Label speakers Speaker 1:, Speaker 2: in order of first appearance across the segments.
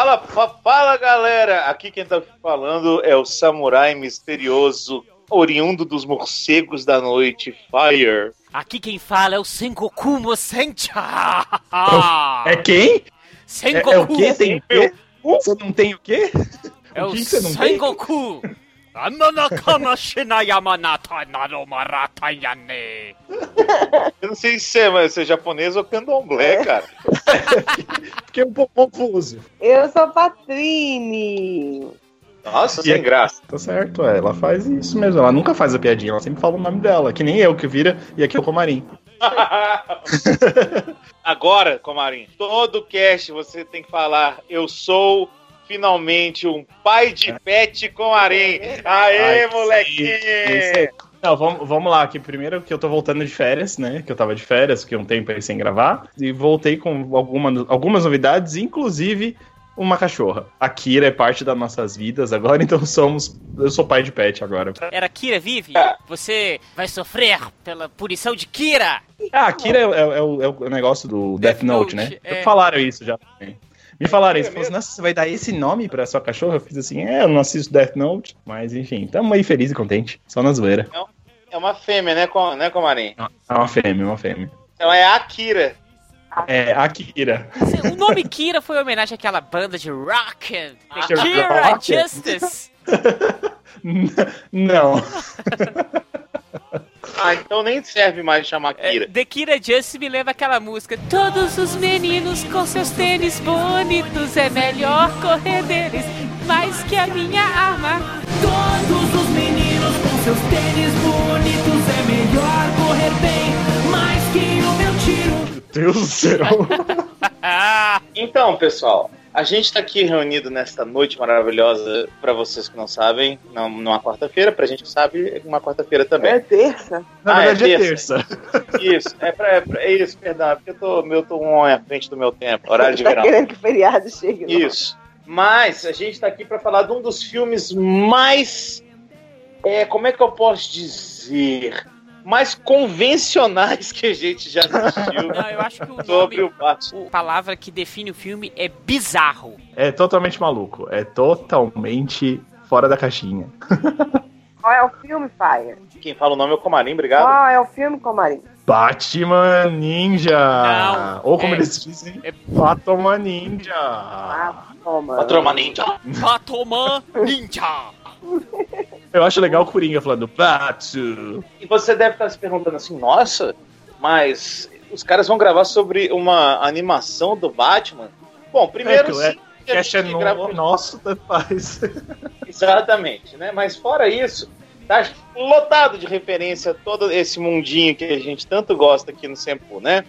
Speaker 1: Fala, fa- fala galera! Aqui quem tá falando é o samurai misterioso, oriundo dos morcegos da noite, Fire.
Speaker 2: Aqui quem fala é o Sengoku Mosencha!
Speaker 3: É quem? É,
Speaker 2: Sengoku!
Speaker 3: é o quê? Tem o quê? Você não tem o quê?
Speaker 2: É o
Speaker 3: que que você não tem?
Speaker 1: Eu não sei se é, mas se é japonês ou candomblé, cara.
Speaker 3: Fiquei um pouco confuso.
Speaker 4: Eu sou Patrine.
Speaker 1: Nossa,
Speaker 3: E
Speaker 1: sem
Speaker 3: é-
Speaker 1: graça.
Speaker 3: Tá certo, é, ela faz isso mesmo. Ela nunca faz a piadinha, ela sempre fala o nome dela. Que nem eu que vira e aqui é o Comarim.
Speaker 1: Agora, Comarim, todo cast você tem que falar: Eu sou finalmente um pai de pet Comarim. Aê,
Speaker 3: Ai,
Speaker 1: molequinho!
Speaker 3: É. Não, vamos, vamos lá, aqui primeiro que eu tô voltando de férias, né? Que eu tava de férias, fiquei um tempo aí sem gravar. E voltei com alguma, algumas novidades, inclusive uma cachorra. A Kira é parte das nossas vidas agora, então somos. Eu sou pai de pet agora.
Speaker 2: Era Kira vive? Você vai sofrer pela punição de Kira!
Speaker 3: Ah, a Kira é, é- é o, é o negócio do Death,
Speaker 2: Death
Speaker 3: Note,
Speaker 2: Note,
Speaker 3: né?
Speaker 2: é.
Speaker 3: Falaram isso já também. Me falaram isso.
Speaker 1: É
Speaker 3: Falaram assim, nossa, você vai dar esse nome pra sua cachorra? Eu fiz assim, é, eu não assisto Death Note. Mas enfim, tamo aí feliz e contente. Só na zoeira.
Speaker 1: É uma fêmea, né, Com- né Comarim?
Speaker 3: É uma fêmea, uma fêmea.
Speaker 1: Então é Akira.
Speaker 3: É, a Kira.
Speaker 2: O nome Kira foi homenagem àquela banda de rock.
Speaker 3: Ah,
Speaker 2: Kira
Speaker 3: rock.
Speaker 2: Justice!
Speaker 3: não.
Speaker 1: Ah, então nem serve mais chamar
Speaker 2: É,
Speaker 1: Akira.
Speaker 2: The Kira Justice me lembra aquela música. Todos os meninos com seus tênis bonitos, é melhor correr deles mais que a minha arma.
Speaker 5: Todos os meninos com seus tênis bonitos é melhor correr bem
Speaker 3: Deus do céu.
Speaker 2: Ah,
Speaker 1: Então, pessoal, a gente tá aqui reunido nesta noite maravilhosa, pra vocês que não sabem, não- numa quarta-feira, pra gente que sabe, é uma quarta-feira também.
Speaker 4: É terça.
Speaker 3: Na
Speaker 1: Ah, é
Speaker 3: verdade é
Speaker 1: terça.
Speaker 3: terça.
Speaker 1: Isso, é, pra, é, pra- é isso, perdão, é porque eu tô, eu tô um à frente do meu tempo, horário de
Speaker 4: tá
Speaker 1: verão.
Speaker 4: querendo que o feriado chegue. logo.
Speaker 1: Isso. Mas a gente tá aqui pra falar de um dos filmes mais. É, como é que eu posso dizer? Mais convencionais que a gente já assistiu
Speaker 2: não, eu acho que o
Speaker 1: sobre
Speaker 2: nome,
Speaker 1: o Batman.
Speaker 2: a palavra que define o filme é bizarro.
Speaker 3: É totalmente maluco. É totalmente fora da caixinha.
Speaker 4: Qual é o filme, Fire?
Speaker 1: Quem fala o nome é o Comarim, obrigado.
Speaker 4: Qual é o filme, Comarim?
Speaker 3: Batman Ninja!
Speaker 2: Não,
Speaker 3: Ou como
Speaker 2: é-
Speaker 3: eles dizem,
Speaker 2: é-
Speaker 3: Batman Ninja!
Speaker 1: Patroma Ninja.
Speaker 2: Batman Ninja!
Speaker 3: Eu acho legal o Coringa falando Batu.
Speaker 1: E você deve estar se perguntando assim, nossa, mas os caras vão gravar sobre uma animação do Batman? Bom, primeiro
Speaker 3: É,
Speaker 1: sim, que a
Speaker 3: é no-
Speaker 1: gravou-
Speaker 3: nosso, tanto faz.
Speaker 1: Exatamente, né? Mas fora isso, tá lotado de referência a todo esse mundinho que a gente tanto gosta aqui no Sempu, né?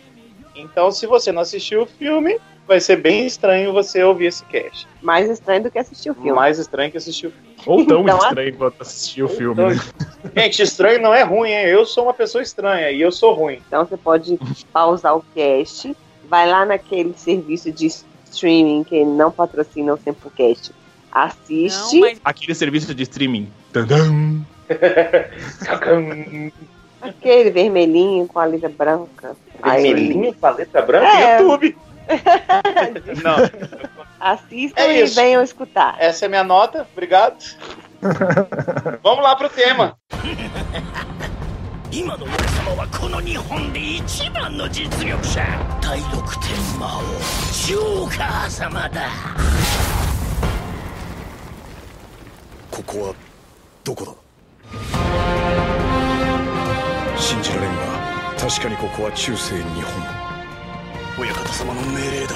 Speaker 1: Então, se você não assistiu o filme, vai ser bem estranho você ouvir esse cast.
Speaker 4: Mais estranho do que assistir o filme.
Speaker 1: Mais estranho que assistir o filme.
Speaker 3: Ou tão
Speaker 4: Então,
Speaker 3: estranho quanto assistir o filme. né?
Speaker 1: Gente, estranho não é ruim, hein? Eu sou uma pessoa estranha e eu sou ruim.
Speaker 4: Então você pode pausar o cast, vai lá naquele serviço de streaming que não patrocina o Sempocast. Assiste.
Speaker 2: Não, mas
Speaker 3: Aquele serviço de streaming. Tadam.
Speaker 4: Aquele vermelhinho com a letra branca. Aí,
Speaker 1: Vermelhinho com a letra branca
Speaker 4: É.
Speaker 1: YouTube. Não,
Speaker 4: assistam
Speaker 1: É
Speaker 4: e
Speaker 1: isso.
Speaker 4: venham escutar.
Speaker 1: essa é minha nota, obrigado. Vamos lá pro tema.
Speaker 5: 今の俺様はこの日本で一番の実力者第六天魔王ジョーカー様だ
Speaker 6: ここはどこだ信じられんが 確かにここは中世日本。親方様の命令だ。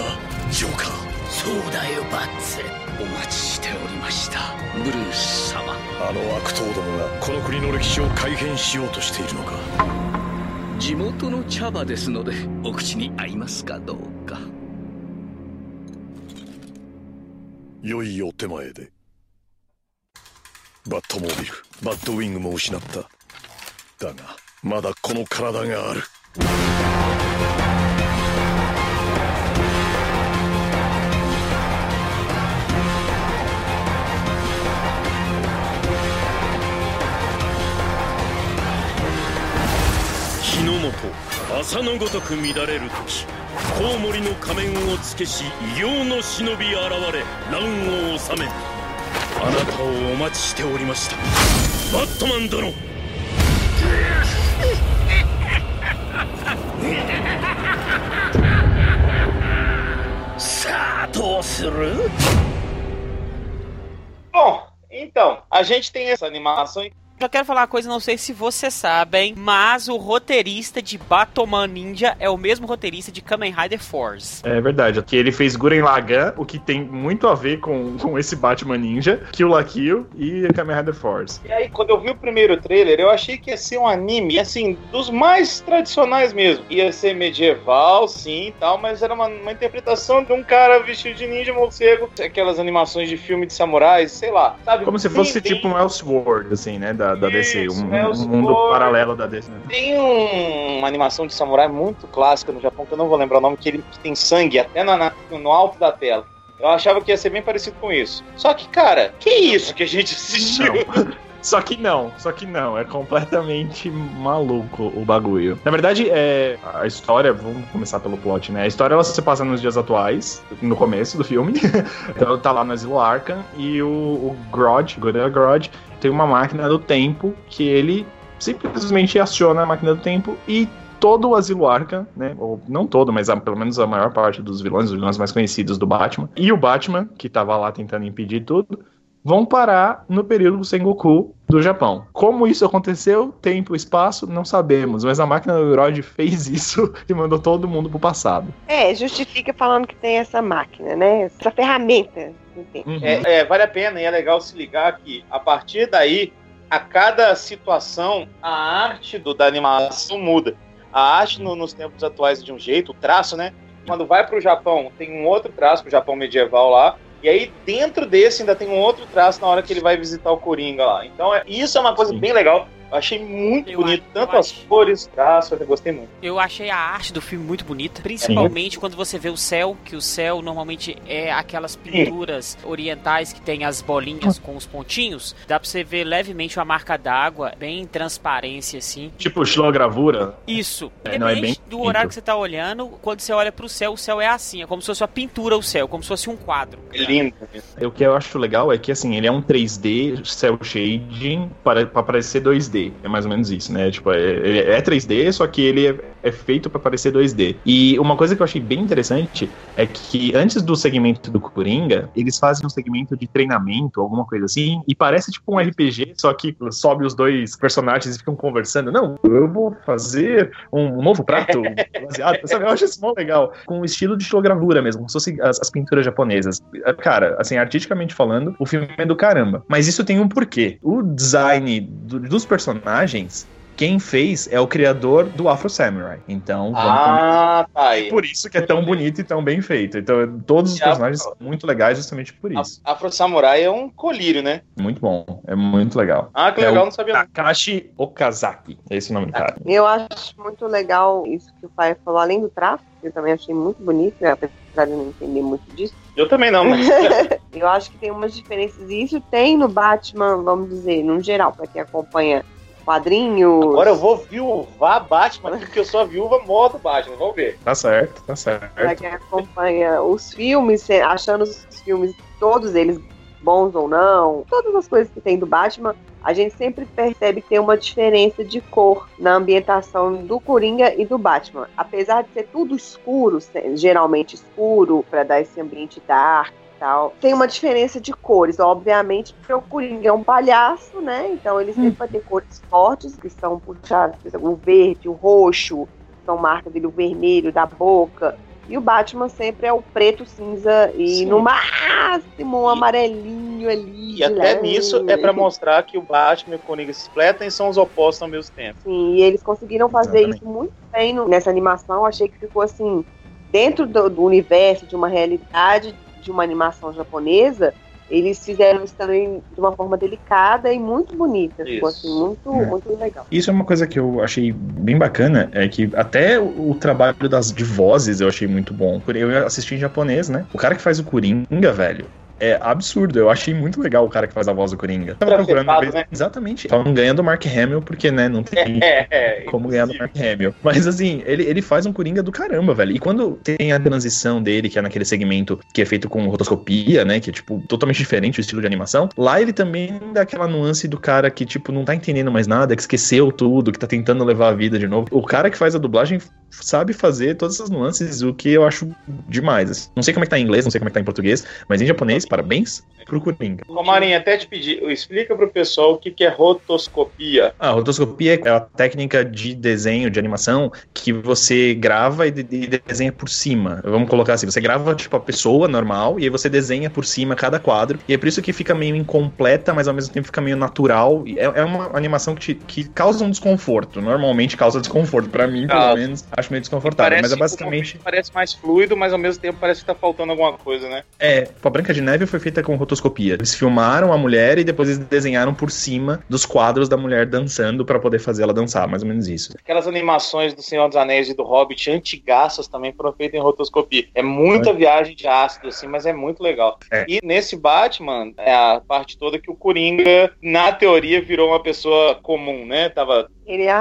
Speaker 6: ジョーカー。
Speaker 5: そうだよバッツ。お待ちしておりました。ブルース様。
Speaker 6: あの悪党どもがこの国の歴史を改変しようとしているのか。
Speaker 5: 地元の茶葉ですのでお口に合いますかどうか。
Speaker 6: 良いお手前で。バットモービルバッドウィングも失った。だがまだこの体がある。
Speaker 7: 日の本朝のごとく乱れる時
Speaker 6: コウモリの仮面をつけし異形の忍び現れ乱を収めあなたをお待ちしておりました。バットマン殿さあどうする
Speaker 1: Bom, então, a gente tem essa animação
Speaker 2: já quero falar uma coisa, não sei se vocês sabem, mas o roteirista de Batman Ninja é o mesmo roteirista de Kamen Rider Force.
Speaker 3: É verdade, que ele fez Guren Lagann, o que tem muito a ver com, com esse Batman Ninja, Kill la Kill e Kamen Rider Force.
Speaker 1: E aí, quando eu vi o primeiro trailer, eu achei que ia ser um anime, assim, dos mais tradicionais mesmo. Ia ser medieval, sim e tal, mas era uma, uma interpretação de um cara vestido de ninja morcego, aquelas animações de filme de samurais, sei lá, sabe?
Speaker 3: Como se fosse
Speaker 1: bem-
Speaker 3: tipo um Elseworld, assim, né, da, da DC,
Speaker 1: Isso,
Speaker 3: um, um
Speaker 1: Elseworld.
Speaker 3: mundo paralelo da DC.
Speaker 1: Tem um- uma animação de samurai muito clássica no Japão, que eu não vou lembrar o nome, que ele que tem sangue até na- na- no alto da tela. Eu achava que ia ser bem parecido com isso. Só que, cara, que isso que a gente assistiu?
Speaker 3: Não. Só que não, só que não, é completamente maluco o bagulho. Na verdade, é, a história, vamos começar pelo plot, né? A história ela se passa nos dias atuais, no começo do filme. então tá lá no Asilo Arkham e o, o Grodd, Gorilla tem uma máquina do tempo que ele simplesmente aciona a máquina do tempo e todo o Asilo Arkham, né? Ou não todo, mas a- pelo menos a maior parte dos vilões, os vilões mais conhecidos do Batman, e o Batman, que tava lá tentando impedir tudo, vão parar no período Sengoku do Japão. Como isso aconteceu, tempo, espaço, não sabemos, mas a máquina do Grodd fez isso e mandou todo mundo pro passado.
Speaker 4: É, justifica falando que tem essa máquina, né? Essa ferramenta.
Speaker 3: Uhum.
Speaker 1: É, é, vale a pena e é legal se ligar que a partir daí, a cada situação, a arte do, da animação muda. A arte no- nos tempos atuais é de um jeito, o traço, né? Quando vai pro Japão, tem um outro traço, pro Japão medieval lá. E aí, dentro desse, ainda tem um outro traço na hora que ele vai visitar o Coringa lá. Então, é- isso é uma coisa
Speaker 3: Sim.
Speaker 1: bem legal. Eu achei muito
Speaker 2: Eu
Speaker 1: bonito,
Speaker 2: acho-
Speaker 1: tanto as
Speaker 2: acho.
Speaker 1: cores, traço, eu gostei muito.
Speaker 2: Eu achei a arte do filme muito bonita, principalmente quando você vê o céu, que o céu normalmente é aquelas pinturas orientais que tem as bolinhas com os pontinhos. Dá pra você ver levemente uma marca d'água, bem em transparência assim.
Speaker 3: Tipo xilogravura.
Speaker 2: Isso.
Speaker 3: É, não, é bem
Speaker 2: do horário que você tá olhando, quando você olha pro céu, o céu é assim, é como se fosse uma pintura o céu, como se fosse um quadro.
Speaker 1: É lindo.
Speaker 3: O que eu acho legal é que assim, ele é um 3D cel shading para, pra parecer 2D. É mais ou menos isso, né? Tipo, é, é 3D, só que ele é, é feito pra parecer 2D. E uma coisa que eu achei bem interessante é que antes do segmento do Coringa, eles fazem um segmento de treinamento, alguma coisa assim, e parece tipo um RPG, só que sobe os dois personagens e ficam conversando. Não, eu vou fazer um novo prato baseado. Sabe? Eu acho isso muito legal. Com o estilo de xilogravura mesmo, como se fosse as, as pinturas japonesas. Cara, assim, artisticamente falando, o filme é do caramba. Mas isso tem um porquê. O design do- dos personagens. Quem fez é o criador do Afro Samurai. Então, vamos
Speaker 1: Ah, tá aí.
Speaker 3: por isso que é tão bonito e tão bem feito. Então, todos os
Speaker 1: E
Speaker 3: personagens são muito legais justamente por isso.
Speaker 1: Afro Samurai é um colírio, né?
Speaker 3: Muito bom. É muito legal.
Speaker 1: Ah, que
Speaker 3: É
Speaker 1: legal,
Speaker 3: o
Speaker 1: não sabia.
Speaker 3: Takashi Okazaki. É esse o nome do cara.
Speaker 4: Eu acho muito legal isso que o pai falou, além do traço, que eu também achei muito bonito, né, apesar de não entender muito disso.
Speaker 1: Eu também não, mas.
Speaker 4: Eu acho que tem umas diferenças, e isso tem no Batman, vamos dizer, no geral, pra quem acompanha quadrinhos.
Speaker 1: Agora eu vou viúvar Batman, porque eu sou a viúva mó do Batman. Vamos ver.
Speaker 3: Tá certo, tá certo.
Speaker 4: Pra quem acompanha os filmes, achando os filmes, todos eles bons ou não, todas as coisas que tem do Batman, a gente sempre percebe que tem uma diferença de cor na ambientação do Coringa e do Batman. Apesar de ser tudo escuro, geralmente escuro, pra dar esse ambiente dark tal, tem uma diferença de cores, obviamente, porque o Coringa é um palhaço, né? Então ele sempre vai ter cores fortes, que são puxadas, por exemplo, o verde, o roxo, são marcas dele, o vermelho da boca. E o Batman sempre é o preto, cinza e
Speaker 1: Sim.
Speaker 4: no máximo um amarelinho ali.
Speaker 1: E até nisso é pra mostrar que o Batman e o Coringa se e são os opostos ao mesmo tempo.
Speaker 4: Sim, e eles conseguiram fazer
Speaker 3: Exatamente.
Speaker 4: isso muito bem nessa animação. Eu achei que ficou assim, dentro do, do universo, de uma realidade de uma animação japonesa. Eles fizeram isso também de uma forma delicada e muito bonita. Ficou
Speaker 1: Isso.
Speaker 4: assim, muito,
Speaker 3: É.
Speaker 4: muito legal.
Speaker 3: Isso é uma coisa que eu achei bem bacana, é que até o, o trabalho das, de vozes eu achei muito bom. Eu assisti em japonês, né? O cara que faz o Coringa, velho, é absurdo. Eu achei muito legal o cara que faz a voz do Coringa. Tava procurando ver-
Speaker 1: né?
Speaker 3: Exatamente. Ganhando do Mark Hamill, porque, né, não tem
Speaker 1: É, é,
Speaker 3: como ganhar do Mark Hamill. Mas assim, ele, ele faz um Coringa do caramba, velho. E quando tem a transição dele, que é naquele segmento que é feito com rotoscopia, né? Que é, tipo, totalmente diferente o estilo de animação, lá ele também dá aquela nuance do cara que, tipo, não tá entendendo mais nada, que esqueceu tudo, que tá tentando levar a vida de novo. O cara que faz a dublagem sabe fazer todas essas nuances, o que eu acho demais. assim. Não sei como é que tá em inglês, não sei como é que tá em português, mas em japonês, parabéns pro Coringa.
Speaker 1: Ô, Marinho, até te pedir, explica pro pessoal o que, que é rotoscopia.
Speaker 3: A rotoscopia é a técnica de desenho, de animação, que você grava e, de- e desenha por cima. Vamos colocar assim, você grava, tipo, a pessoa normal, e aí você desenha por cima cada quadro, e é por isso que fica meio incompleta, mas ao mesmo tempo fica meio natural. E É, é uma animação que, te- que causa um desconforto. Normalmente causa desconforto. Pra mim, pelo
Speaker 1: Causa.
Speaker 3: menos, acho meio desconfortável. mas é basicamente...
Speaker 1: parece mais fluido, mas ao mesmo tempo parece que tá faltando alguma coisa, né?
Speaker 3: É, a Branca de Neve foi feita com rotoscopia. Eles filmaram a mulher e depois eles desenharam por cima dos quadros da mulher dançando pra poder fazer ela dançar, mais ou menos isso.
Speaker 1: Aquelas animações do Senhor dos Anéis e do Hobbit antigaças também foram feitas em rotoscopia. É muita viagem de ácido, assim, mas é muito legal.
Speaker 3: É.
Speaker 1: E nesse Batman, é a parte toda que o Coringa, na teoria, virou uma pessoa comum, né? Tava
Speaker 4: Ele é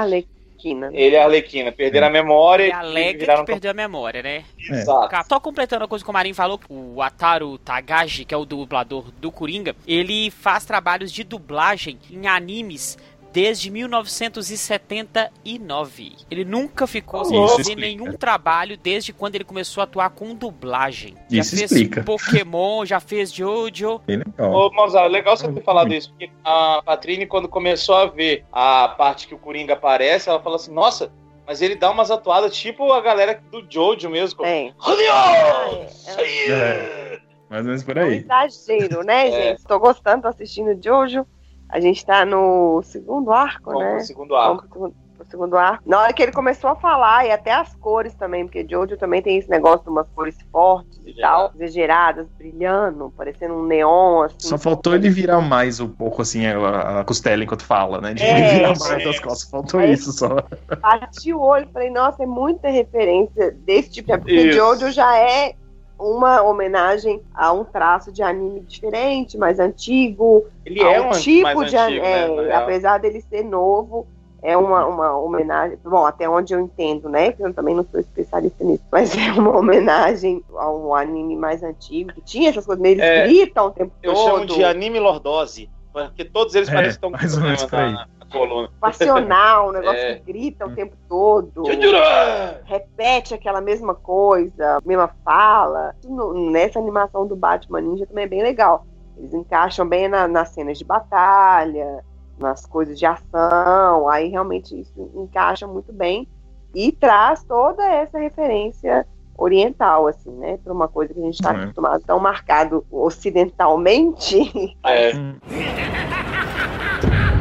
Speaker 4: Arlequina.
Speaker 1: ele e a Arlequina, perderam a memória
Speaker 2: E
Speaker 1: viraram
Speaker 2: que perdeu a memória, né?
Speaker 3: É.
Speaker 1: Exato.
Speaker 2: Só completando a coisa que o Marinho falou, o Ataru Tagashi, que é o dublador do Coringa, ele faz trabalhos de dublagem em animes desde 1979. Ele nunca ficou sem
Speaker 3: Isso
Speaker 2: fazer
Speaker 3: explica.
Speaker 2: nenhum trabalho desde quando ele começou a atuar com dublagem. Já
Speaker 3: Isso
Speaker 2: fez
Speaker 3: explica.
Speaker 2: Pokémon, já fez Jojo.
Speaker 3: Bem legal.
Speaker 1: Ô, Mozart, legal você ter falado isso, porque a Patrine, quando começou a ver a parte que o Coringa aparece, ela falou assim, nossa, mas ele dá umas atuadas tipo a galera do Jojo mesmo.
Speaker 4: Tem.
Speaker 1: Adiós!
Speaker 3: É. Mais ou menos por
Speaker 4: É um
Speaker 3: aí.
Speaker 4: exagero, né,
Speaker 1: É.
Speaker 4: gente? Tô gostando, tô assistindo Jojo. A gente tá no segundo arco,
Speaker 1: Vamos
Speaker 4: né?
Speaker 1: pro segundo arco.
Speaker 4: Vamos pro segundo, pro segundo arco. Na hora que ele começou a falar, e até as cores também, porque Jojo também tem esse negócio de umas cores fortes e tal, exageradas, brilhando, parecendo um neon, assim.
Speaker 3: Só faltou ele virar mais um pouco assim a, a costela enquanto fala, né? De
Speaker 4: É,
Speaker 3: virar mais das costas. Faltou
Speaker 4: É.
Speaker 3: isso só.
Speaker 4: Bati o olho, falei, nossa, é muita referência desse tipo, né? porque
Speaker 1: Isso.
Speaker 4: Jojo já é uma homenagem a um traço de anime diferente, mais antigo,
Speaker 1: Ele é
Speaker 4: ao
Speaker 1: um
Speaker 4: tipo
Speaker 1: mais
Speaker 4: de
Speaker 1: antigo,
Speaker 4: é,
Speaker 1: né? na real.
Speaker 4: apesar dele ser novo, é uma, uma homenagem, bom, até onde eu entendo, né? Que eu também não sou especialista nisso, mas é uma homenagem a um anime mais antigo, que tinha essas coisas, eles
Speaker 1: É,
Speaker 4: gritam o tempo
Speaker 1: Eu
Speaker 4: todo,
Speaker 1: chamo de anime lordose, porque todos eles
Speaker 3: É,
Speaker 1: parecem que estão
Speaker 3: mais ou menos por aí.
Speaker 1: na coluna.
Speaker 4: passional, um negócio
Speaker 1: É.
Speaker 4: que grita o tempo todo. Repete aquela mesma coisa, mesma fala. Nessa animação do Batman Ninja também é bem legal. Eles encaixam bem na- nas cenas de batalha, nas coisas de ação. Aí realmente isso encaixa muito bem e traz toda essa referência oriental, assim, né? Para uma coisa que a gente está
Speaker 3: É.
Speaker 4: acostumado tão marcado ocidentalmente.
Speaker 1: É,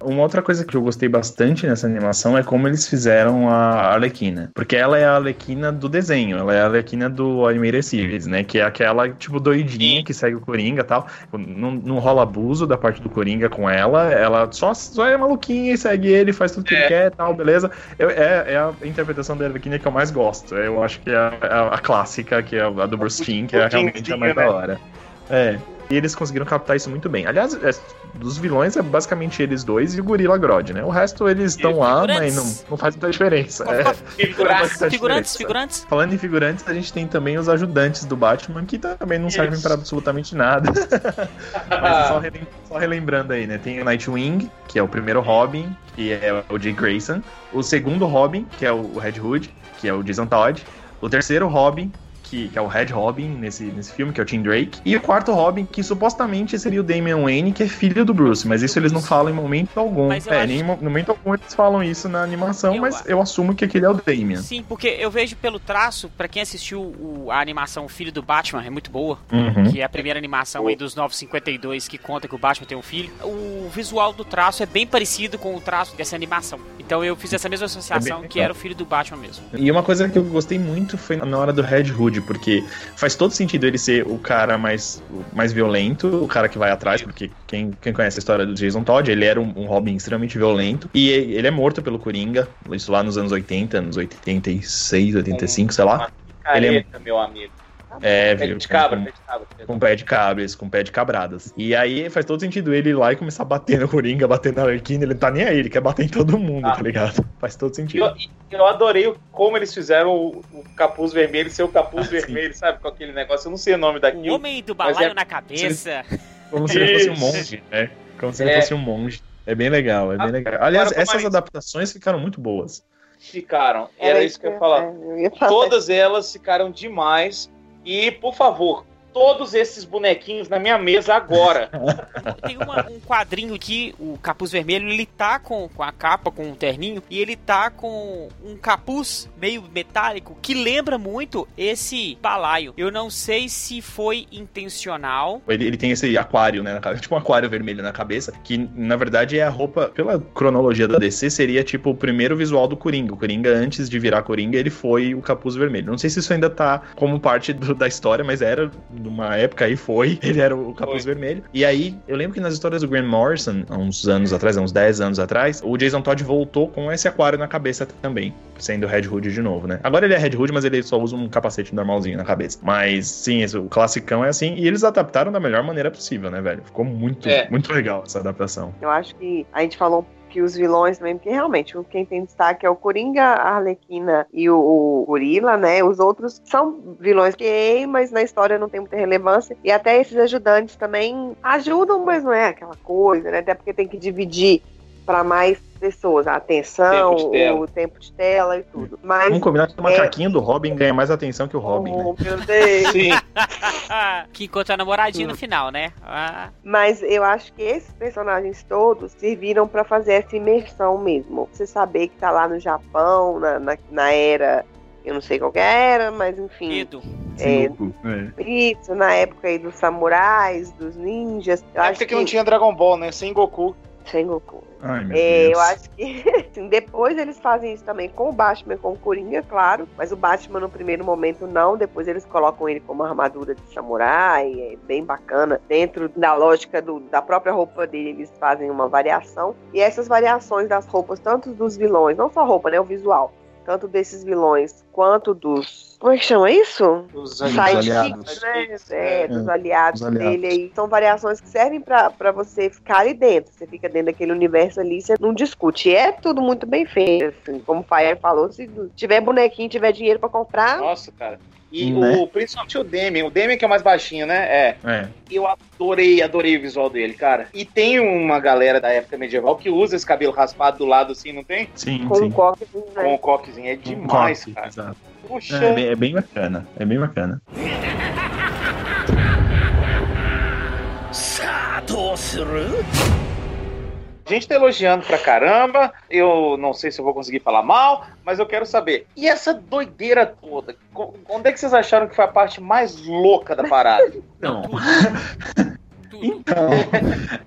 Speaker 3: Uma outra coisa que eu gostei bastante nessa animação é como eles fizeram a Arlequina. Porque ela é a Arlequina do desenho, ela é a Arlequina do Animated Series, né? Que é aquela, tipo, doidinha que segue o Coringa e tal. Não, não rola abuso da parte do Coringa com ela, ela só, só é maluquinha e segue ele, faz tudo que ele quer e tal, beleza. Eu- é, é a interpretação da Arlequina que eu mais gosto. Eu acho que é a, a- a clássica, que é a do Bruce Timm, que é realmente a mais
Speaker 1: né?
Speaker 3: da hora. É. E eles conseguiram captar isso muito bem. Aliás, é, dos vilões é basicamente eles dois e o Gorila Grodd, né? O resto eles estão lá, mas
Speaker 2: figurantes.
Speaker 3: não, não faz muita diferença. É.
Speaker 2: Figurantes,
Speaker 3: diferença.
Speaker 2: figurantes.
Speaker 3: Falando em figurantes, a gente tem também os ajudantes do Batman, que também não servem
Speaker 1: Isso.
Speaker 3: para absolutamente nada. Mas só, relem- só relembrando aí, né? Tem o Nightwing, que é o primeiro Robin, que é o Jay Grayson. O segundo Robin, que é o Red Hood, que é o Jason Todd. O terceiro Robin, que, que é o Red Robin nesse, nesse filme, que é o Tim Drake. E o quarto Robin, que supostamente seria o Damian Wayne, que é filho do Bruce. Mas isso eles não falam em momento algum.
Speaker 2: Mas
Speaker 3: É,
Speaker 2: acho-
Speaker 3: nem em momento algum eles falam isso na animação,
Speaker 2: Eu
Speaker 3: mas eu assumo que aquele é o Damian.
Speaker 2: Sim, porque eu vejo pelo traço, pra quem assistiu o- a animação O Filho do Batman, é muito boa.
Speaker 3: Uhum.
Speaker 2: Que é a primeira animação aí dos 952 que conta que o Batman tem um filho. O visual do traço é bem parecido com o traço dessa animação. Então eu fiz essa mesma associação
Speaker 3: É
Speaker 2: que era o filho do Batman mesmo.
Speaker 3: E uma coisa que eu gostei muito foi na hora do Red Hood, porque faz todo sentido ele ser o cara mais, mais violento, o cara que vai atrás, porque quem, quem conhece a história do Jason Todd, ele era um, um Robin extremamente violento, e ele é morto pelo Coringa, isso lá nos anos 80, nos 86, 85, sei lá.
Speaker 1: Careta, meu amigo.
Speaker 3: É,
Speaker 1: Pé
Speaker 3: viu?
Speaker 1: de cabra,
Speaker 3: Com-
Speaker 1: pé de cabra.
Speaker 3: Com pé de cabras, com pé de cabradas. E aí faz todo sentido ele ir lá e começar a bater no Coringa, bater na Arlequina, ele não tá nem aí, ele quer bater em todo mundo,
Speaker 1: Ah.
Speaker 3: tá ligado? Faz todo sentido.
Speaker 1: Eu, eu adorei o- como eles fizeram o, o capuz vermelho ser o capuz
Speaker 3: Ah, sim.
Speaker 1: vermelho, sabe? Com aquele negócio. Eu não sei o nome
Speaker 2: O
Speaker 1: daquilo.
Speaker 2: homem do
Speaker 1: Mas
Speaker 2: balaio
Speaker 1: é-
Speaker 2: na cabeça.
Speaker 3: Como se ele fosse um
Speaker 1: Isso.
Speaker 3: monge, né? Como se ele
Speaker 1: É.
Speaker 3: fosse um monge. É bem legal, é bem legal. Aliás,
Speaker 1: agora,
Speaker 3: essas adaptações ficaram muito boas.
Speaker 1: Ficaram. Era isso que eu ia falar.
Speaker 4: é, eu ia falar.
Speaker 1: Todas elas ficaram demais. E, por favor, todos esses bonequinhos na minha mesa agora.
Speaker 2: Tem uma- um quadrinho aqui, o capuz vermelho, ele tá com, com a capa, com o terninho, e ele tá com um capuz meio metálico que lembra muito esse balaio. Eu não sei se foi intencional.
Speaker 3: Ele, ele tem esse aquário, né? Na cabeça, tipo um aquário vermelho na cabeça, que na verdade é a roupa, pela cronologia da DC, seria tipo o primeiro visual do Coringa. O Coringa, antes de virar Coringa, ele foi o capuz vermelho. Não sei se isso ainda tá como parte do- da história, mas era numa época aí foi. Ele era o capuz
Speaker 1: Foi.
Speaker 3: vermelho. E aí, eu lembro que nas histórias do Grant Morrison, há uns anos atrás, há uns 10 anos atrás, o Jason Todd voltou com esse aquário na cabeça também, sendo o Red Hood de novo, né? Agora ele é Red Hood, mas ele só usa um capacete normalzinho na cabeça. Mas sim, esse, o classicão é assim, e eles adaptaram da melhor maneira possível, né, velho? Ficou muito,
Speaker 1: É.
Speaker 3: muito legal essa adaptação.
Speaker 4: Eu acho que a gente falou que os vilões também, porque realmente quem tem destaque é o Coringa, a Arlequina e o, o Gorila, né? Os outros são vilões que, mas na história não tem muita relevância. E até esses ajudantes também ajudam, mas não é aquela coisa, né? Até porque tem que dividir para mais pessoas a atenção,
Speaker 1: Tempo
Speaker 4: o tempo de tela e tudo. Mas
Speaker 3: Vamos combinar que o macaquinho do Robin ganha mais atenção que o Robin, né?
Speaker 4: Oh, meu Deus.
Speaker 1: Sim.
Speaker 2: que encontra a namoradinha no final, né? Ah,
Speaker 4: Mas eu acho que esses personagens todos serviram pra fazer essa imersão mesmo. Você saber que tá lá no Japão, na, na, na era. Eu não sei qual que era, mas enfim.
Speaker 2: medo.
Speaker 4: É,
Speaker 3: É.
Speaker 4: isso, na época aí dos samurais, dos ninjas.
Speaker 1: Na
Speaker 4: acho
Speaker 1: época que não tinha Dragon Ball, né? Sem Goku.
Speaker 4: Sem Goku.
Speaker 3: Ai,
Speaker 4: É, eu acho que assim, depois eles fazem isso também com o Batman e com o Coringa, claro. Mas o Batman no primeiro momento não. Depois eles colocam ele com uma armadura de samurai. É bem bacana. Dentro da lógica do- da própria roupa dele, eles fazem uma variação. E essas variações das roupas, tanto dos vilões, não só roupa, né? O visual. Tanto desses vilões quanto dos. Como é que chama isso?
Speaker 1: Os
Speaker 4: Sidekicks,
Speaker 3: aliados.
Speaker 4: né? É,
Speaker 1: É.
Speaker 4: dos aliados,
Speaker 3: Os aliados.
Speaker 4: dele aí. São variações que servem pra, pra você ficar ali dentro. Você fica dentro daquele universo ali, você não discute. E é tudo muito bem feito, assim. Como o Fire falou, se tiver bonequinho, tiver dinheiro pra comprar,
Speaker 1: Nossa, cara. E
Speaker 3: Né?
Speaker 1: o, principalmente o Demian. O Demian que é mais baixinho, né? É.
Speaker 3: É.
Speaker 1: Eu adorei, adorei o visual dele, cara. E tem uma galera da época medieval que usa esse cabelo raspado do lado assim, não tem?
Speaker 3: Sim,
Speaker 4: com
Speaker 3: sim.
Speaker 4: um coque,
Speaker 1: Com
Speaker 4: né?
Speaker 1: o coquezinho. É
Speaker 3: Um
Speaker 1: demais,
Speaker 3: coque,
Speaker 1: cara.
Speaker 3: exato.
Speaker 1: Puxa.
Speaker 3: É, bem, é bem bacana, é bem bacana.
Speaker 1: gente tá elogiando pra caramba. Eu não sei se eu vou conseguir falar mal, mas eu quero saber. E essa doideira toda? Onde é que vocês acharam que foi a parte mais louca da parada?
Speaker 3: Não.
Speaker 2: Tudo.
Speaker 3: Então,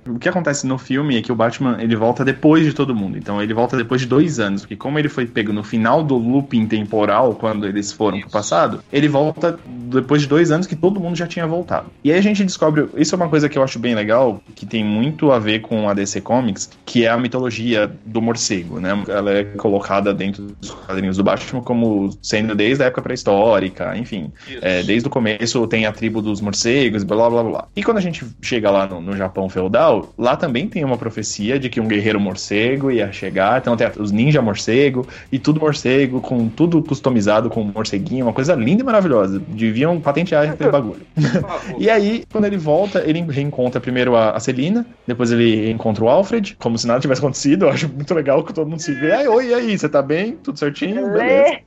Speaker 3: o que acontece no filme é que o Batman ele volta depois de todo mundo. Então ele volta depois de dois anos, porque como ele foi pego no final do looping temporal, quando eles foram pro
Speaker 1: Isso.
Speaker 3: passado, ele volta depois de dois anos que todo mundo já tinha voltado. E aí a gente descobre, isso é uma coisa que eu acho bem legal, que tem muito a ver com a DC Comics, que é a mitologia do morcego, né? Ela é colocada dentro dos quadrinhos do Batman como sendo desde a época pré-histórica, enfim. É, desde o começo tem a tribo dos morcegos, blá blá blá. E quando a gente chega lá no, no Japão feudal, lá também tem uma profecia de que um guerreiro morcego ia chegar. Então tem os ninja morcego e tudo morcego, com tudo customizado com um morceguinho, uma coisa linda e maravilhosa. Deviam patentear aquele bagulho. E aí, quando ele volta, ele reencontra primeiro a, a Celina, depois ele encontra o Alfred, como se nada tivesse acontecido. Eu acho muito legal que todo mundo se vê. Ai, oi, e aí, você tá bem? Tudo certinho? Beleza.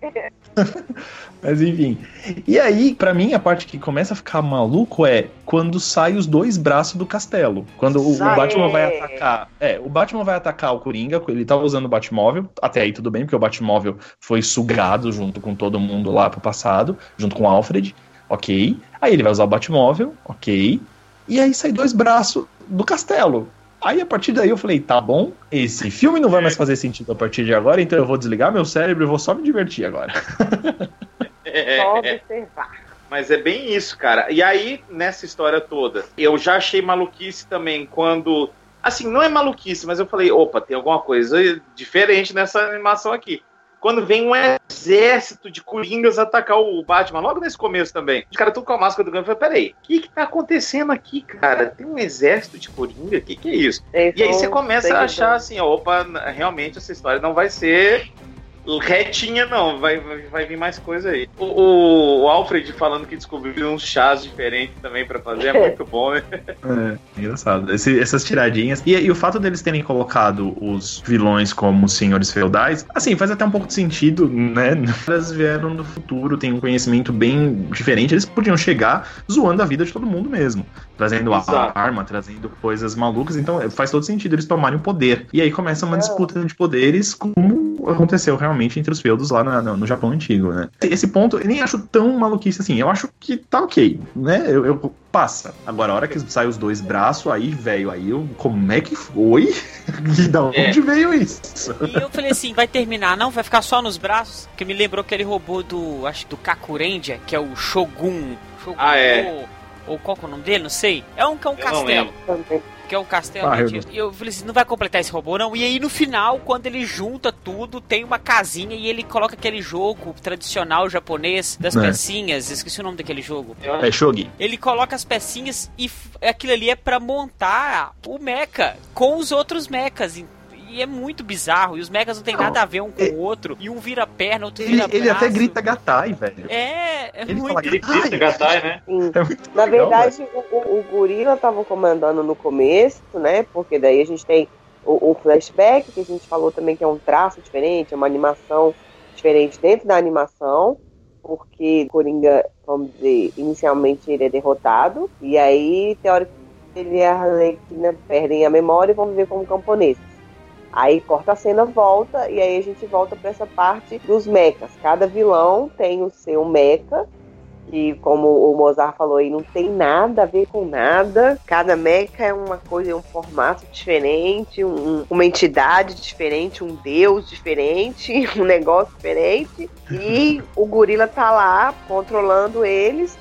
Speaker 3: Mas enfim. E aí, pra mim, a parte que começa a ficar maluco é quando sai os dois braços do castelo. Quando o, o. Batman vai atacar. É, o Batman vai atacar o Coringa, ele tava usando o Batmóvel. Até aí tudo bem, porque o Batmóvel foi sugado junto com todo mundo lá pro passado, junto com o Alfred. Ok. Aí ele vai usar o Batmóvel, ok. E aí sai dois braços do castelo. Aí a partir daí eu falei, tá bom, esse filme não vai mais fazer sentido a partir de agora, então eu vou desligar meu cérebro e vou só me divertir agora.
Speaker 1: É,
Speaker 4: Só
Speaker 1: é,
Speaker 4: observar.
Speaker 1: mas é bem isso, cara. E aí, nessa história toda, eu já achei maluquice também quando. Assim, não é maluquice, mas eu falei, opa, tem alguma coisa diferente nessa animação aqui. quando vem um exército de coringas atacar o Batman, logo nesse começo também. Os caras tudo com a máscara do Gambit. Eu falei, peraí, o que que tá acontecendo aqui, cara? Tem um exército de coringa? O que que é isso? E aí você começa a achar assim, opa, realmente essa história não vai ser retinha, não. Vai, vai, vai vir mais coisa aí. O, o, o Alfred falando que descobriu uns chás diferentes também pra fazer é muito bom, né?
Speaker 3: É, engraçado. Esse- essas tiradinhas. E, e o fato deles terem colocado os vilões como senhores feudais, assim, faz até um pouco de sentido, né? Elas vieram do futuro, têm um conhecimento bem diferente. Eles podiam chegar zoando a vida de todo mundo mesmo. Trazendo
Speaker 1: Exato.
Speaker 3: arma, trazendo coisas malucas. Então faz todo sentido eles tomarem o poder. E aí começa uma disputa de poderes, como aconteceu realmente entre os feudos lá na- no, no Japão antigo, né? Esse ponto eu nem acho tão maluquice assim. Eu acho que tá ok, né? Eu, eu- passa. Agora, a hora que sai os dois braços, aí, velho, aí eu. Como é que foi? E da onde
Speaker 1: É.
Speaker 3: veio isso?
Speaker 2: E eu falei assim, vai terminar, não? Vai ficar só nos braços? Que me lembrou aquele robô do, acho do Kakurendia, que é o Shogun. Shogun
Speaker 1: Ah, é.
Speaker 2: Ou, ou qual que é o nome dele? Não sei. É um que é um
Speaker 1: Eu
Speaker 2: castelo. Que é um castelo.
Speaker 3: Ah, eu.
Speaker 2: E eu falei assim, não vai completar esse robô, não. E aí no final, quando ele junta tudo, tem uma casinha e ele coloca aquele jogo tradicional japonês das
Speaker 3: É.
Speaker 2: pecinhas. Esqueci o nome daquele jogo.
Speaker 3: É Shogi.
Speaker 2: Ele coloca as pecinhas e aquilo ali é pra montar o mecha com os outros mechas. E e é muito bizarro. E os mechas não tem
Speaker 3: Não,
Speaker 2: nada a ver um com
Speaker 3: é-
Speaker 2: o outro. E um vira perna, outro
Speaker 3: Ele,
Speaker 2: vira
Speaker 3: ele até
Speaker 2: braço.
Speaker 3: grita gatai, velho.
Speaker 2: É, é
Speaker 3: Ele
Speaker 2: muito.
Speaker 3: fala
Speaker 1: Ele grita Gatai, né?
Speaker 3: É muito
Speaker 4: Na
Speaker 3: legal,
Speaker 4: verdade, o, o, o Gorila tava comandando no começo, né? Porque daí a gente tem o, o flashback, que a gente falou também que é um traço diferente, é uma animação diferente dentro da animação, porque Coringa, vamos dizer, inicialmente ele é derrotado, e aí, teoricamente, ele e a Arlequina perdem a memória e vão viver como camponeses. Aí corta a cena, volta, e aí a gente volta para essa parte dos mechas. Cada vilão tem o seu mecha, que como o Mozart falou aí, não tem nada a ver com nada. Cada mecha é uma coisa, é um formato diferente, um- uma entidade diferente, um deus diferente, um negócio diferente. E o gorila tá lá controlando eles.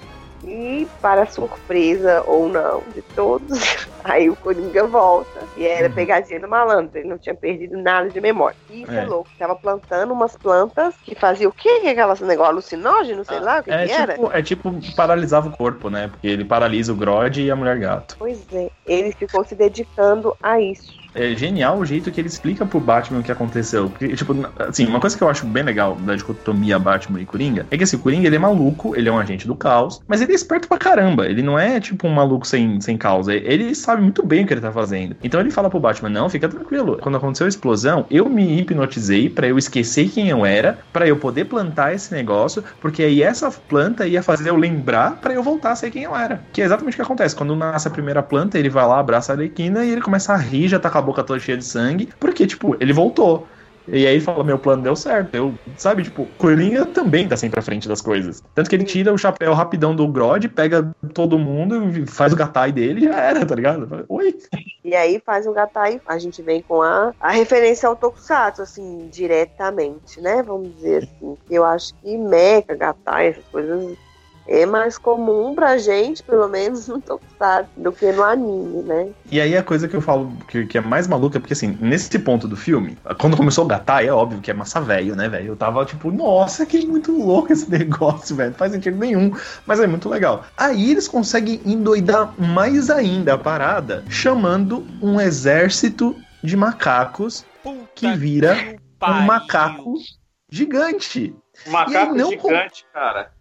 Speaker 4: E para surpresa ou não de todos, aí o Coringa volta. E era
Speaker 3: Uhum.
Speaker 4: pegadinha do malandro, ele não tinha perdido nada de memória. E isso é,
Speaker 3: É.
Speaker 4: louco, tava plantando umas plantas que faziam o quê? Que aquelas negócio alucinógeno, sei lá, o que,
Speaker 3: É
Speaker 4: que era?
Speaker 3: tipo, é tipo, paralisava o corpo, né? Porque ele paralisa o Grodd e a mulher gato.
Speaker 4: Pois é, ele ficou se dedicando a isso.
Speaker 3: É genial o jeito que ele explica pro Batman o que aconteceu. Porque, tipo, assim, uma coisa que eu acho bem legal da dicotomia Batman e Coringa é que esse Coringa ele é maluco, ele é um agente do caos, mas ele é esperto pra caramba. Ele não é tipo um maluco sem, sem causa. Ele sabe muito bem o que ele tá fazendo. Então ele fala pro Batman: não, fica tranquilo. Quando aconteceu a explosão, eu me hipnotizei pra eu esquecer quem eu era, pra eu poder plantar esse negócio, porque aí essa planta ia fazer eu lembrar pra eu voltar a ser quem eu era. Que é exatamente o que acontece. Quando nasce a primeira planta, ele vai lá, abraça a Arlequina e ele começa a rir, já tá com a boca toda cheia de sangue, porque, tipo, ele voltou. E aí ele fala, meu plano deu certo. Eu, sabe, tipo, Coringa também tá sempre à frente das coisas. Tanto que ele tira o chapéu rapidão do Grodd, pega todo mundo, faz o gatai dele e já era, tá ligado? Oi.
Speaker 4: E aí faz o gatai, a gente vem com a, a referência ao Tokusatsu, assim, diretamente, né? Vamos dizer assim. Eu acho que Mecha, gatai, essas coisas é mais comum pra gente, pelo menos no Tokusatsu, do que no anime, né?
Speaker 3: E aí a coisa que eu falo que, que é mais maluca, porque assim, nesse ponto do filme, quando começou o gatai, é óbvio que é massa velho, né, velho? Eu tava tipo, nossa, que muito louco esse negócio, velho. Não faz sentido nenhum, mas é muito legal. Aí eles conseguem endoidar mais ainda a parada, chamando um exército de macacos
Speaker 2: Puta
Speaker 3: que vira
Speaker 2: que
Speaker 3: um macaco gigante.
Speaker 1: Um macaco
Speaker 3: não
Speaker 1: gigante, cara.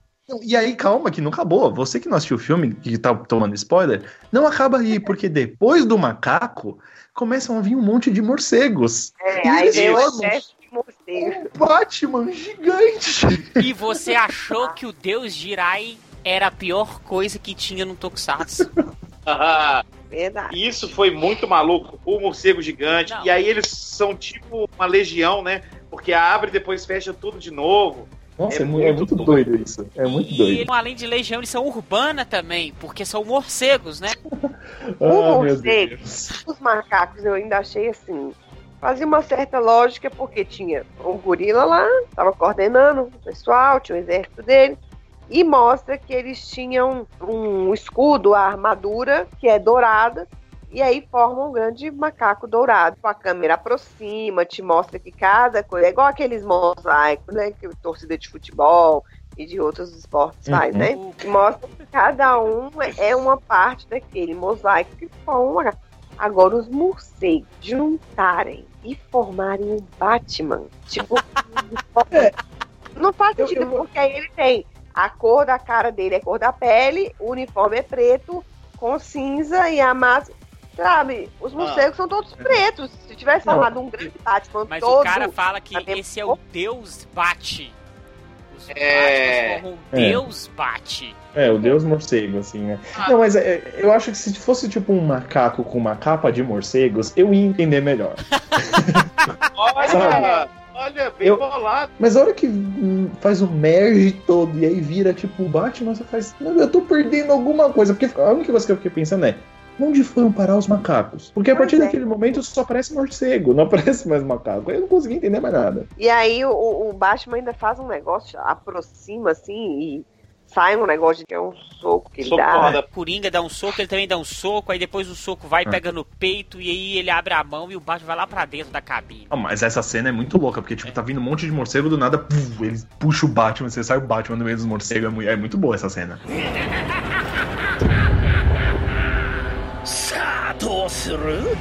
Speaker 3: E aí, calma, que não acabou. Você que não assistiu o filme, que tá tomando spoiler, não acaba aí, porque depois do macaco começam a vir um monte de morcegos.
Speaker 4: É,
Speaker 3: E
Speaker 4: aí
Speaker 3: eles
Speaker 4: vem o morcego.
Speaker 3: um Batman gigante.
Speaker 2: E você achou que o Deus Jirai era a pior coisa que tinha no Tokusatsu.
Speaker 4: Verdade.
Speaker 1: Isso foi muito maluco. O morcego gigante.
Speaker 2: Não.
Speaker 1: E aí eles são tipo uma legião, né? Porque abre e depois fecha tudo de novo.
Speaker 3: Nossa,
Speaker 1: É
Speaker 3: é, mu-
Speaker 1: muito
Speaker 3: é muito
Speaker 1: doido.
Speaker 3: doido isso. É muito
Speaker 2: e
Speaker 3: doido.
Speaker 2: além de legião, eles são urbana também, porque são morcegos, né?
Speaker 3: Ah, meu
Speaker 4: morcego.
Speaker 3: Deus.
Speaker 4: Os macacos eu ainda achei assim. Fazia uma certa lógica, porque tinha um gorila lá, estava coordenando o pessoal, tinha o exército dele, e mostra que eles tinham um escudo, a armadura, que é dourada, E aí forma um grande macaco dourado. A câmera aproxima, te mostra que cada coisa. É igual aqueles mosaicos, né? Que torcida de futebol e de outros esportes faz, né? Que mostra que cada um é uma parte daquele mosaico que forma. Agora, os morcegos juntarem e formarem um Batman, tipo. Não faz sentido, porque aí ele tem a cor da cara dele é cor da pele, o uniforme é preto, com cinza e a máscara. Sabe, os morcegos são todos pretos. Se tivesse formado um grande Batman
Speaker 2: Mas
Speaker 4: todo.
Speaker 2: o cara fala que esse é o Deus bate. Os
Speaker 1: É.
Speaker 2: Batman formam um
Speaker 3: É.
Speaker 2: Deus bate.
Speaker 3: É, o deus morcego, assim, né? Não, mas é, eu acho que se fosse tipo um macaco com uma capa de morcegos, eu ia entender melhor.
Speaker 1: Olha, olha, bem
Speaker 3: Eu-
Speaker 1: bolado.
Speaker 3: Mas a hora que faz o merge todo e aí vira tipo o Batman, você faz. Eu tô perdendo alguma coisa. Porque a única coisa que eu fiquei pensando é. Onde foram parar os macacos? Porque a
Speaker 4: Pois
Speaker 3: partir
Speaker 4: é.
Speaker 3: daquele momento só aparece morcego, não aparece mais macaco. Aí eu não consegui entender mais nada.
Speaker 4: E aí o, o Batman ainda faz um negócio, aproxima assim e sai um negócio de que é um soco que ele
Speaker 1: Soco
Speaker 4: dá.
Speaker 1: porrada.
Speaker 2: Coringa dá um soco, ele também dá um soco, aí depois o soco vai, pega no peito, e aí ele abre a mão e o Batman vai lá pra dentro da cabine.
Speaker 3: Ah, mas essa cena é muito louca, porque tipo, tá vindo um monte de morcego do nada, puf, eles puxam o Batman, você sai o Batman no meio dos morcegos, é é muito boa essa cena.
Speaker 6: どうする？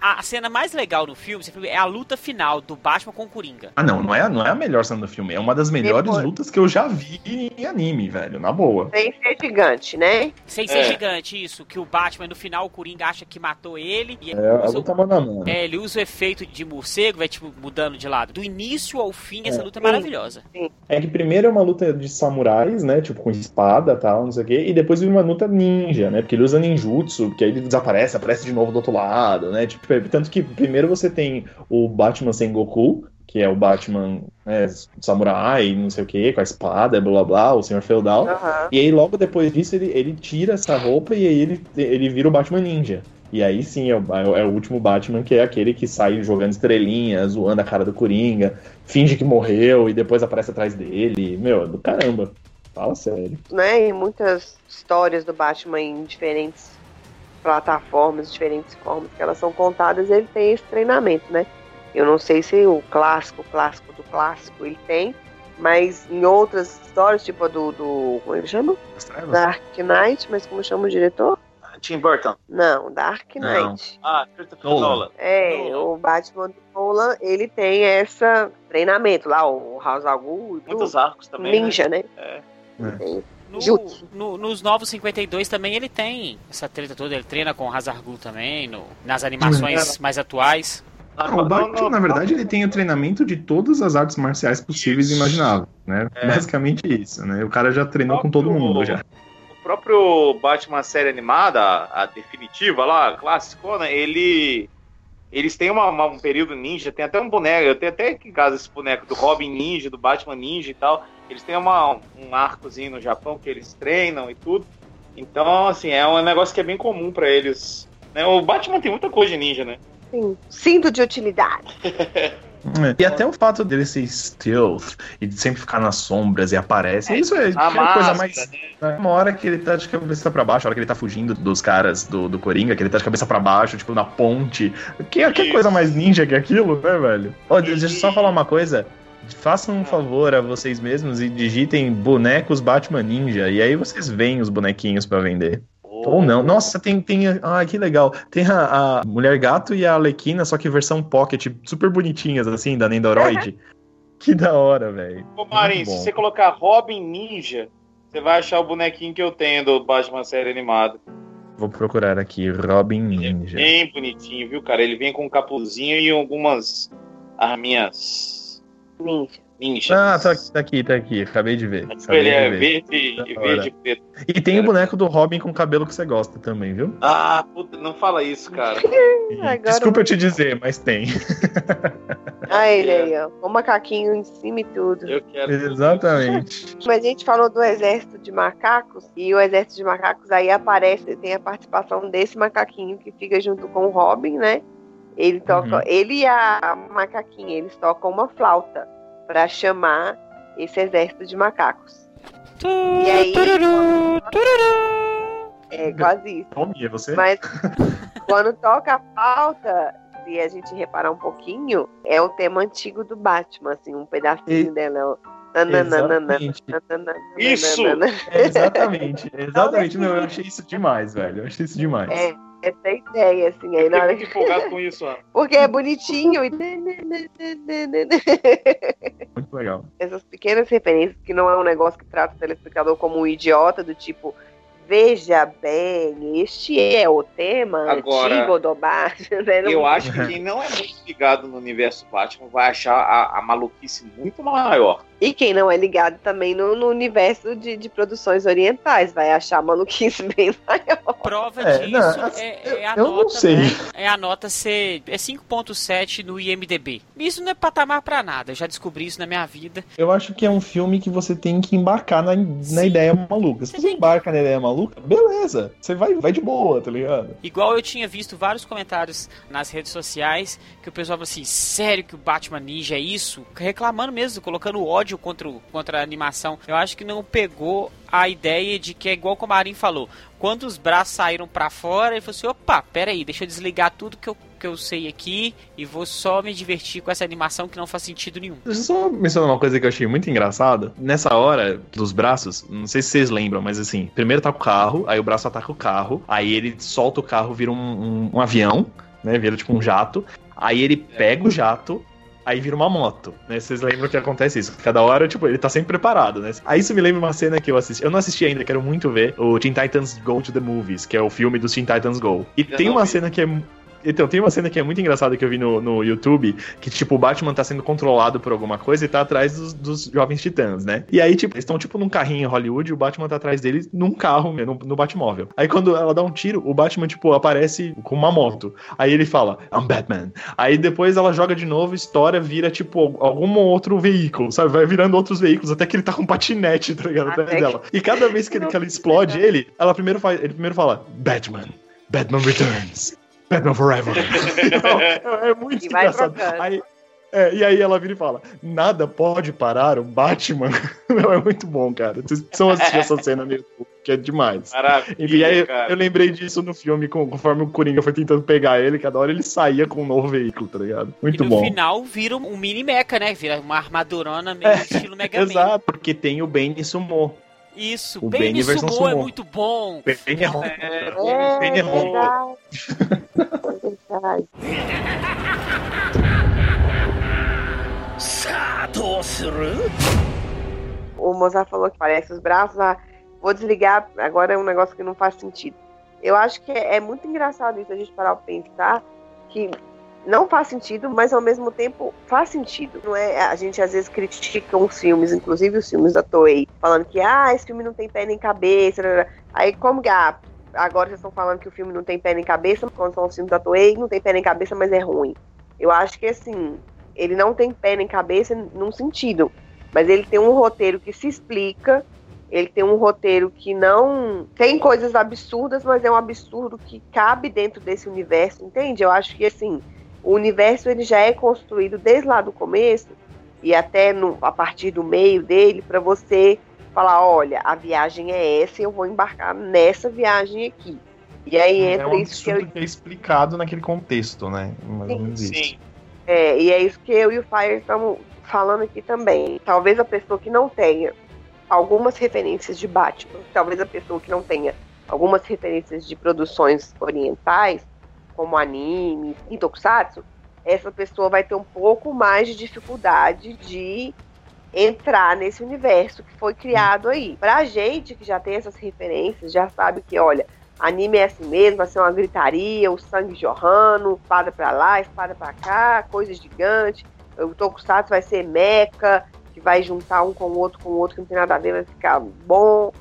Speaker 2: A, a cena mais legal no filme é a luta final do Batman com o Coringa.
Speaker 3: Ah, não, não é, não é a melhor cena do filme, é uma das melhores
Speaker 4: Depois.
Speaker 3: lutas que eu já vi em anime, velho, na boa.
Speaker 4: Sem ser gigante, né?
Speaker 2: Sem ser
Speaker 1: É.
Speaker 2: gigante, isso, que o Batman no final o Coringa acha que matou ele. E
Speaker 3: É a
Speaker 2: usa o-
Speaker 3: luta mano a mano.
Speaker 2: É, ele usa o efeito de morcego, vai tipo mudando de lado. Do início ao fim, essa
Speaker 3: É.
Speaker 2: luta é
Speaker 4: Sim.
Speaker 2: maravilhosa.
Speaker 3: É que primeiro é uma luta de samurais, né? Tipo, com espada e tal, não sei o quê. E depois vem uma luta ninja, né? Porque ele usa ninjutsu, que aí ele desaparece, aparece de novo do outro lado, né? Tipo, é- tanto que primeiro você tem o Batman Sengoku, que é o Batman né, samurai, não sei o quê, com a espada, blá blá o senhor feudal.
Speaker 4: Aham.
Speaker 3: E aí logo depois disso ele, ele tira essa roupa e aí ele, ele vira o Batman Ninja. E aí sim é o, é o último Batman, que é aquele que sai jogando estrelinhas, zoando a cara do Coringa, finge que morreu e depois aparece atrás dele. Meu, é do caramba. Fala sério.
Speaker 4: Né? E muitas histórias do Batman em diferentes plataformas, diferentes formas que elas são contadas, ele tem esse treinamento, né? Eu não sei se o clássico, o clássico do clássico ele tem, mas em outras histórias, tipo a do, do como ele chama? Dark Knight, mas como chama o diretor?
Speaker 1: Tim Burton.
Speaker 4: Não, Dark
Speaker 3: Não.
Speaker 4: Knight.
Speaker 1: Ah, Christopher
Speaker 3: Nolan.
Speaker 1: Nolan.
Speaker 4: É,
Speaker 2: Nolan.
Speaker 4: o Batman do Nolan, ele tem essa treinamento lá, o House al Ghul, e
Speaker 1: Muitos arcos também. né?
Speaker 4: ninja, né?
Speaker 1: É.
Speaker 4: Tem.
Speaker 2: No,
Speaker 4: Jutsu.
Speaker 2: no- nos novos 52 também ele tem essa treta toda, ele treina com o Hazargul também, no- nas animações mais atuais.
Speaker 1: Ah,
Speaker 3: Não, o
Speaker 1: no-
Speaker 3: Batman,
Speaker 1: no-
Speaker 3: na verdade, ele tem o treinamento de todas as artes marciais possíveis e imagináveis, né?
Speaker 1: É.
Speaker 3: Basicamente isso, né? O cara já treinou com todo mundo já.
Speaker 1: O próprio Batman série animada, a, a definitiva lá, a clássica, ele. Eles têm uma- uma- um período ninja, tem até um boneco, eu tenho até aqui em casa esse boneco do Robin Ninja, do Batman Ninja e tal. Eles têm uma, um arcozinho no Japão que eles treinam e tudo. Então, assim, é um negócio que é bem comum pra eles. né? O Batman tem muita coisa de ninja, né?
Speaker 4: Sim. Cinto de utilidade.
Speaker 3: É. E até o fato dele ser stealth e de sempre ficar nas sombras e aparece, isso é
Speaker 1: A
Speaker 3: aquela coisa mais.
Speaker 1: né?
Speaker 3: Uma hora que ele tá de cabeça pra baixo, a hora que ele tá fugindo dos caras do, do Coringa, que ele tá de cabeça pra baixo, tipo, na ponte. Que, que coisa mais ninja que aquilo, né, velho? Ó, deixa eu só falar uma coisa. Façam um favor a vocês mesmos e digitem bonecos Batman Ninja. E aí vocês veem os bonequinhos pra vender. Ou não. Nossa, tem. tem ah, que legal. Tem a, a Mulher Gato e a Alequina, só que versão pocket, super bonitinhas, assim, da Nendoroid. que da hora, velho.
Speaker 1: Ô,
Speaker 3: Muito
Speaker 1: se você colocar Robin Ninja, você vai achar o bonequinho que eu tenho do Batman série animada.
Speaker 3: Vou procurar aqui, Robin Ninja.
Speaker 1: Bem bonitinho, viu, cara? Ele vem com um capuzinho e algumas arminhas
Speaker 4: Ninja.
Speaker 1: ninja.
Speaker 3: Ah, tá, tá aqui, tá aqui. Acabei de ver.
Speaker 1: Ele
Speaker 3: Acabei de
Speaker 1: é
Speaker 3: ver.
Speaker 1: verde, e verde e preto.
Speaker 3: E tem o boneco do Robin com cabelo que você gosta também, viu?
Speaker 1: Ah, puta, não fala isso, cara.
Speaker 3: Desculpa
Speaker 4: eu
Speaker 3: te dizer, mas tem.
Speaker 4: Ah, ele aí, ó. O macaquinho em cima e tudo.
Speaker 1: Eu quero.
Speaker 3: Exatamente.
Speaker 4: Mas a gente falou do exército de macacos, e o exército de macacos aí aparece, tem a participação desse macaquinho que fica junto com o Robin, né? Ele toca,
Speaker 3: Uhum.
Speaker 4: ele e a macaquinha, eles tocam uma flauta pra chamar esse exército de macacos. E aí, É quase isso.
Speaker 3: Tommy, é você?
Speaker 4: Mas quando toca a pauta, se a gente reparar um pouquinho, é o tema antigo do Batman, assim, um pedacinho
Speaker 3: E-
Speaker 4: dela.
Speaker 3: Exatamente.
Speaker 1: Isso!
Speaker 3: exatamente, exatamente. Meu, eu achei isso demais, velho. Eu achei isso demais.
Speaker 4: É, essa é a ideia, assim, aí na hora que...
Speaker 1: empolgado com isso, Ana.
Speaker 4: Porque é bonitinho e...
Speaker 3: Muito legal.
Speaker 4: Essas pequenas referências, que não é um negócio que trata o telespectador como um idiota, do tipo... Veja bem, este é o tema
Speaker 1: Agora,
Speaker 4: antigo do Batman. né? Não-
Speaker 1: Eu acho que quem não é muito ligado no universo Batman vai achar a, a maluquice muito maior.
Speaker 4: E quem não é ligado também no, no universo de, de produções orientais vai achar a maluquice bem maior.
Speaker 2: Prova
Speaker 3: É,
Speaker 2: disso
Speaker 3: não, assim,
Speaker 2: é, é a
Speaker 3: eu não
Speaker 2: nota.
Speaker 3: sei.
Speaker 2: né? É a nota ser. É 5.7 no IMDB. Isso não é patamar pra nada. Eu já descobri isso na minha vida.
Speaker 3: Eu acho que é um filme que você tem que embarcar na, na ideia maluca. Se
Speaker 2: Você
Speaker 3: embarca na ideia maluca, beleza. Você vai, vai de boa, tá ligado?
Speaker 2: Igual eu tinha visto vários comentários nas redes sociais que o pessoal falou assim: sério que o Batman Ninja é isso? Reclamando mesmo, colocando ódio contra, o- contra a animação. Eu acho que não pegou a ideia de que é igual como a Marin falou. Quando os braços saíram pra fora, ele falou assim: opa, peraí, deixa eu desligar tudo que eu, que eu sei aqui e vou só me divertir com essa animação que não faz sentido nenhum.
Speaker 3: Deixa eu só mencionar uma coisa que eu achei muito engraçada. Nessa hora dos braços, não sei se vocês lembram, mas assim, primeiro tá o carro, aí o braço ataca o carro, aí ele solta o carro, vira um, um- um avião, né? Vira tipo um jato. Aí ele pega o jato, aí vira uma moto, né? Vocês lembram que acontece isso? Cada hora, tipo, ele tá sempre preparado, né? Aí isso me lembra uma cena que eu assisti. Eu não assisti ainda, quero muito ver o Teen Titans Go to the Movies, que é o filme dos Teen Titans Go. E
Speaker 1: Eu
Speaker 3: tem uma
Speaker 1: vi.
Speaker 3: cena que é então, tem uma cena que é muito engraçada que eu vi no, no YouTube, que, tipo, o Batman tá sendo controlado por alguma coisa e tá atrás dos, dos jovens titãs, né? E aí, tipo, eles estão, tipo, num carrinho em Hollywood e o Batman tá atrás deles num carro, no, no Batmóvel. Aí, quando ela dá um tiro, o Batman, tipo, aparece com uma moto. Aí ele fala, I'm Batman. Aí depois ela joga de novo, estoura, vira, tipo, algum outro veículo, sabe? Vai virando outros veículos, até que ele tá com um patinete, tá ligado? Atrás
Speaker 4: que-
Speaker 3: dela. E cada vez que, ele, que ela explode ele, ela primeiro faz, ele primeiro fala, Batman. Batman Returns. Batman Forever. Então, é, é muito
Speaker 4: E
Speaker 3: engraçado. Aí, é, e aí ela vira e fala: Nada pode parar o Batman. Meu, é muito bom, cara. Vocês precisam assistir essa cena no YouTube, que é demais.
Speaker 1: Maravilha,
Speaker 3: E aí
Speaker 1: cara.
Speaker 3: eu lembrei disso no filme, conforme o Coringa foi tentando pegar ele, cada hora ele saía com um novo veículo, tá ligado? Muito
Speaker 2: e no
Speaker 3: bom.
Speaker 2: final vira um mini mecha, né? Vira uma armadurona meio estilo Mega Man.
Speaker 3: Exato, porque tem o Bane Sumô.
Speaker 2: Isso,
Speaker 3: o Baby,
Speaker 2: Baby é muito bom.
Speaker 3: Baby é bom.
Speaker 1: É,
Speaker 4: é,
Speaker 3: é.
Speaker 4: é,
Speaker 5: é bom. Verdade.
Speaker 4: o Mozart falou que parece os braços. Ah, vou desligar, agora é um negócio que não faz sentido. Eu acho que é, é muito engraçado isso, a gente parar pra pensar que não faz sentido, mas ao mesmo tempo faz sentido. Não é? A gente às vezes critica os filmes, inclusive os filmes da Toei, falando que ah, esse filme não tem pé nem cabeça. blá, blá. Aí como que ah, agora vocês estão falando que o filme não tem pé nem cabeça, quando são os filmes da Toei, não tem pé nem cabeça, mas é ruim. Eu acho que assim, ele não tem pé nem cabeça num sentido, mas ele tem um roteiro que se explica, ele tem um roteiro que não tem coisas absurdas, mas é um absurdo que cabe dentro desse universo, entende? Eu acho que assim, o universo ele já é construído desde lá do começo e até no, a partir do meio dele para você falar, olha, a viagem é essa, e eu vou embarcar nessa viagem aqui. E aí
Speaker 3: É
Speaker 4: entra
Speaker 3: um
Speaker 4: isso que eu
Speaker 3: que é explicado naquele contexto, né? Isso.
Speaker 1: Sim.
Speaker 4: É, e é isso que eu e o Fire estamos falando aqui também. Talvez a pessoa que não tenha algumas referências de Batman, talvez a pessoa que não tenha algumas referências de produções orientais, como anime e tokusatsu, essa pessoa vai ter um pouco mais de dificuldade de entrar nesse universo que foi criado aí. Pra gente que já tem essas referências, já sabe que, olha, anime é assim mesmo, vai ser uma gritaria, o sangue jorrando, espada pra lá, espada pra cá, coisa gigante. O Tokusatsu vai ser meca, que vai juntar um com o outro, com o outro, que não tem nada a ver, vai ficar bom,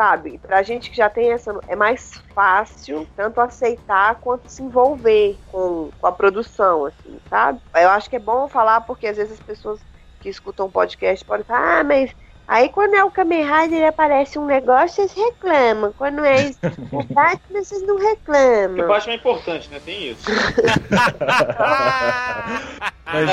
Speaker 4: sabe? Pra gente que já tem essa, é mais fácil tanto aceitar quanto se envolver com, com a produção, assim, sabe? Eu acho que é bom falar porque às vezes as pessoas que escutam podcast podem falar, ah, mas Aí quando é o Kamen Rider aparece um negócio, vocês reclamam. Quando é o Batman, vocês não
Speaker 1: Porque
Speaker 4: reclamam.
Speaker 1: Batman é importante, né? Tem isso.
Speaker 3: Mas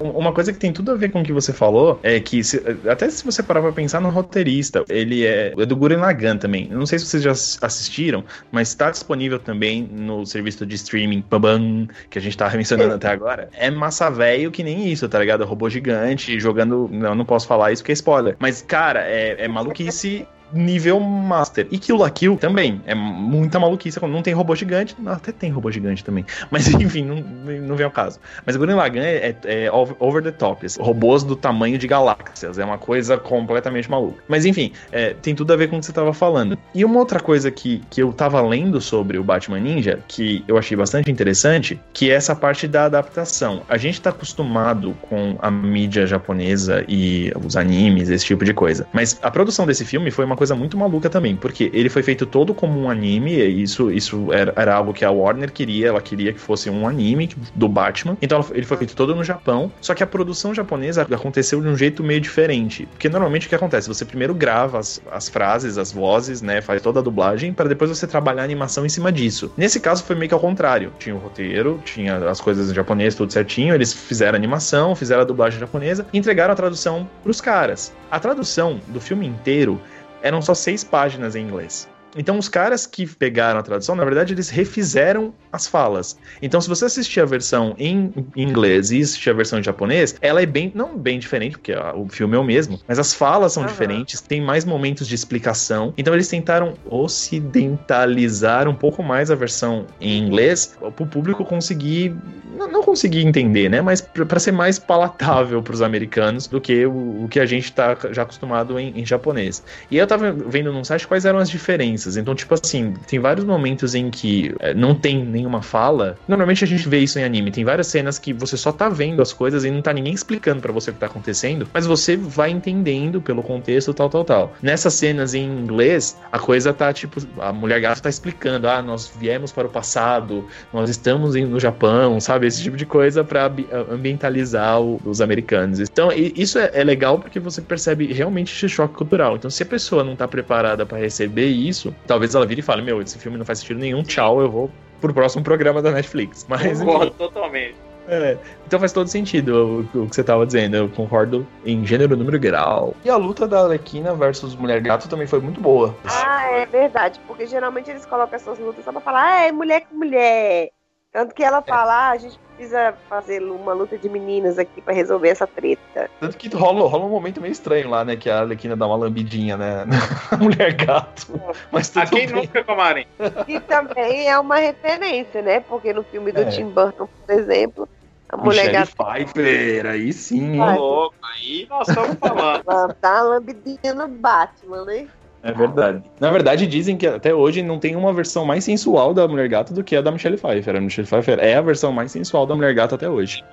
Speaker 3: uma, uma coisa que tem tudo a ver com o que você falou é que, se- até se você parar pra pensar no roteirista, ele é, é do Gurren Lagann também. Eu não sei se vocês já ass- assistiram, mas está disponível também no serviço de streaming Pabam, que a gente tá mencionando até agora. É massa velho que nem isso, tá ligado? Robô gigante jogando. Não, não posso falar isso porque é spoiler. Mas, cara, é, é maluquice. Nível Master. E Kill la Kill também. É muita maluquice. Não tem robô gigante. Até tem robô gigante também. Mas enfim, não, não vem ao caso. Mas Gurren Lagann é, é- é over the top. assim. Robôs do tamanho de galáxias. É uma coisa completamente maluca. Mas enfim, é, tem tudo a ver com o que você tava falando. E uma outra coisa que, que eu tava lendo sobre o Batman Ninja, que eu achei bastante interessante, que é essa parte da adaptação. A gente tá acostumado com a mídia japonesa e os animes, esse tipo de coisa. Mas a produção desse filme foi uma coisa muito maluca também, porque ele foi feito todo como um anime, isso, isso era, era algo que a Warner queria, ela queria que fosse um anime do Batman. Então ele foi feito todo no Japão, só que a produção japonesa aconteceu de um jeito meio diferente. Porque normalmente o que acontece? Você primeiro grava as, as frases, as vozes, né? Faz toda a dublagem, para depois você trabalhar a animação em cima disso. Nesse caso foi meio que ao contrário. Tinha o roteiro, tinha as coisas em japonês, tudo certinho. Eles fizeram a animação, fizeram a dublagem japonesa e entregaram a tradução pros caras. A tradução do filme inteiro eram só seis páginas em inglês. Então, os caras que pegaram a tradução, na verdade, eles refizeram as falas. Então, se você assistir a versão em inglês e assistir a versão em japonês, ela é bem, não bem diferente, porque o filme é o mesmo, mas as falas são
Speaker 4: Aham.
Speaker 3: diferentes, tem mais momentos de explicação. Então, eles tentaram ocidentalizar um pouco mais a versão em inglês, para o público conseguir, não, não conseguir entender, né? Mas para ser mais palatável para os americanos do que o, o que a gente tá já acostumado em, em japonês. E eu tava vendo num site quais eram as diferenças. Então, tipo assim, tem vários momentos em que eh, não tem nenhuma fala. Normalmente a gente vê isso em anime. Tem várias cenas que você só tá vendo as coisas e não tá ninguém explicando pra você o que tá acontecendo, mas você vai entendendo pelo contexto, tal, tal, tal. Nessas cenas em inglês, a coisa tá tipo, a mulher gata tá explicando: ah, nós viemos para o passado, nós estamos no Japão, sabe? Esse tipo de coisa ambi- ambientalizar os americanos. Então, isso é, é legal porque você percebe realmente esse choque cultural. Então, se a pessoa não tá preparada pra receber isso, talvez ela vire e fale: Meu, esse filme não faz sentido nenhum, tchau, eu vou pro próximo programa da Netflix. Mas,
Speaker 1: Concordo totalmente.
Speaker 3: é, então faz todo sentido o, o que você tava dizendo. Eu concordo em gênero, número e grau. E a luta da Arlequina versus Mulher Gato também foi muito boa.
Speaker 4: Ah, é verdade, porque geralmente eles colocam essas lutas só pra falar, ah, é mulher com mulher. Tanto que ela fala, ah, a gente precisa fazer uma luta de meninas aqui pra resolver essa treta.
Speaker 3: Tanto que rola, rola um momento meio estranho lá, né? Que a Arlequina dá uma lambidinha, né? Na Mulher Gato. Mas tudo
Speaker 1: A quem
Speaker 3: bem.
Speaker 1: nunca, Comarim?
Speaker 4: E também é uma referência, né? Porque no filme do
Speaker 3: É.
Speaker 4: Tim Burton, por exemplo, a mulher
Speaker 3: Michelle
Speaker 4: gata
Speaker 3: Pfeiffer, aí sim.
Speaker 1: Ô,
Speaker 4: Vai.
Speaker 1: louco, aí nós estamos falando.
Speaker 4: dá uma lambidinha no Batman, né?
Speaker 3: É verdade. Na verdade, dizem que até hoje não tem uma versão mais sensual da Mulher Gato do que a da Michelle Pfeiffer. A Michelle Pfeiffer é a versão mais sensual da Mulher Gato até hoje.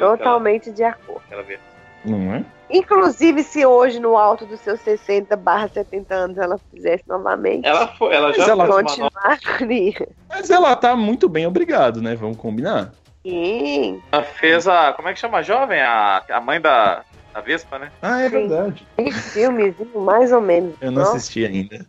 Speaker 4: Totalmente de acordo.
Speaker 3: Não é?
Speaker 4: Inclusive, se hoje, no alto dos seus 60 barra 70 anos, ela fizesse novamente,
Speaker 1: Ela foi, ela já
Speaker 3: ela
Speaker 1: fez uma
Speaker 4: continuar faria.
Speaker 3: Mas ela tá muito bem, obrigado, né? Vamos combinar.
Speaker 4: Sim,
Speaker 1: Ela fez a. Como é que chama a jovem? A, a mãe da, a Vespa, né?
Speaker 3: Ah, é
Speaker 4: Sim.
Speaker 3: verdade.
Speaker 4: Tem filmezinho, mais ou menos.
Speaker 3: Eu não,
Speaker 4: não.
Speaker 3: assisti ainda.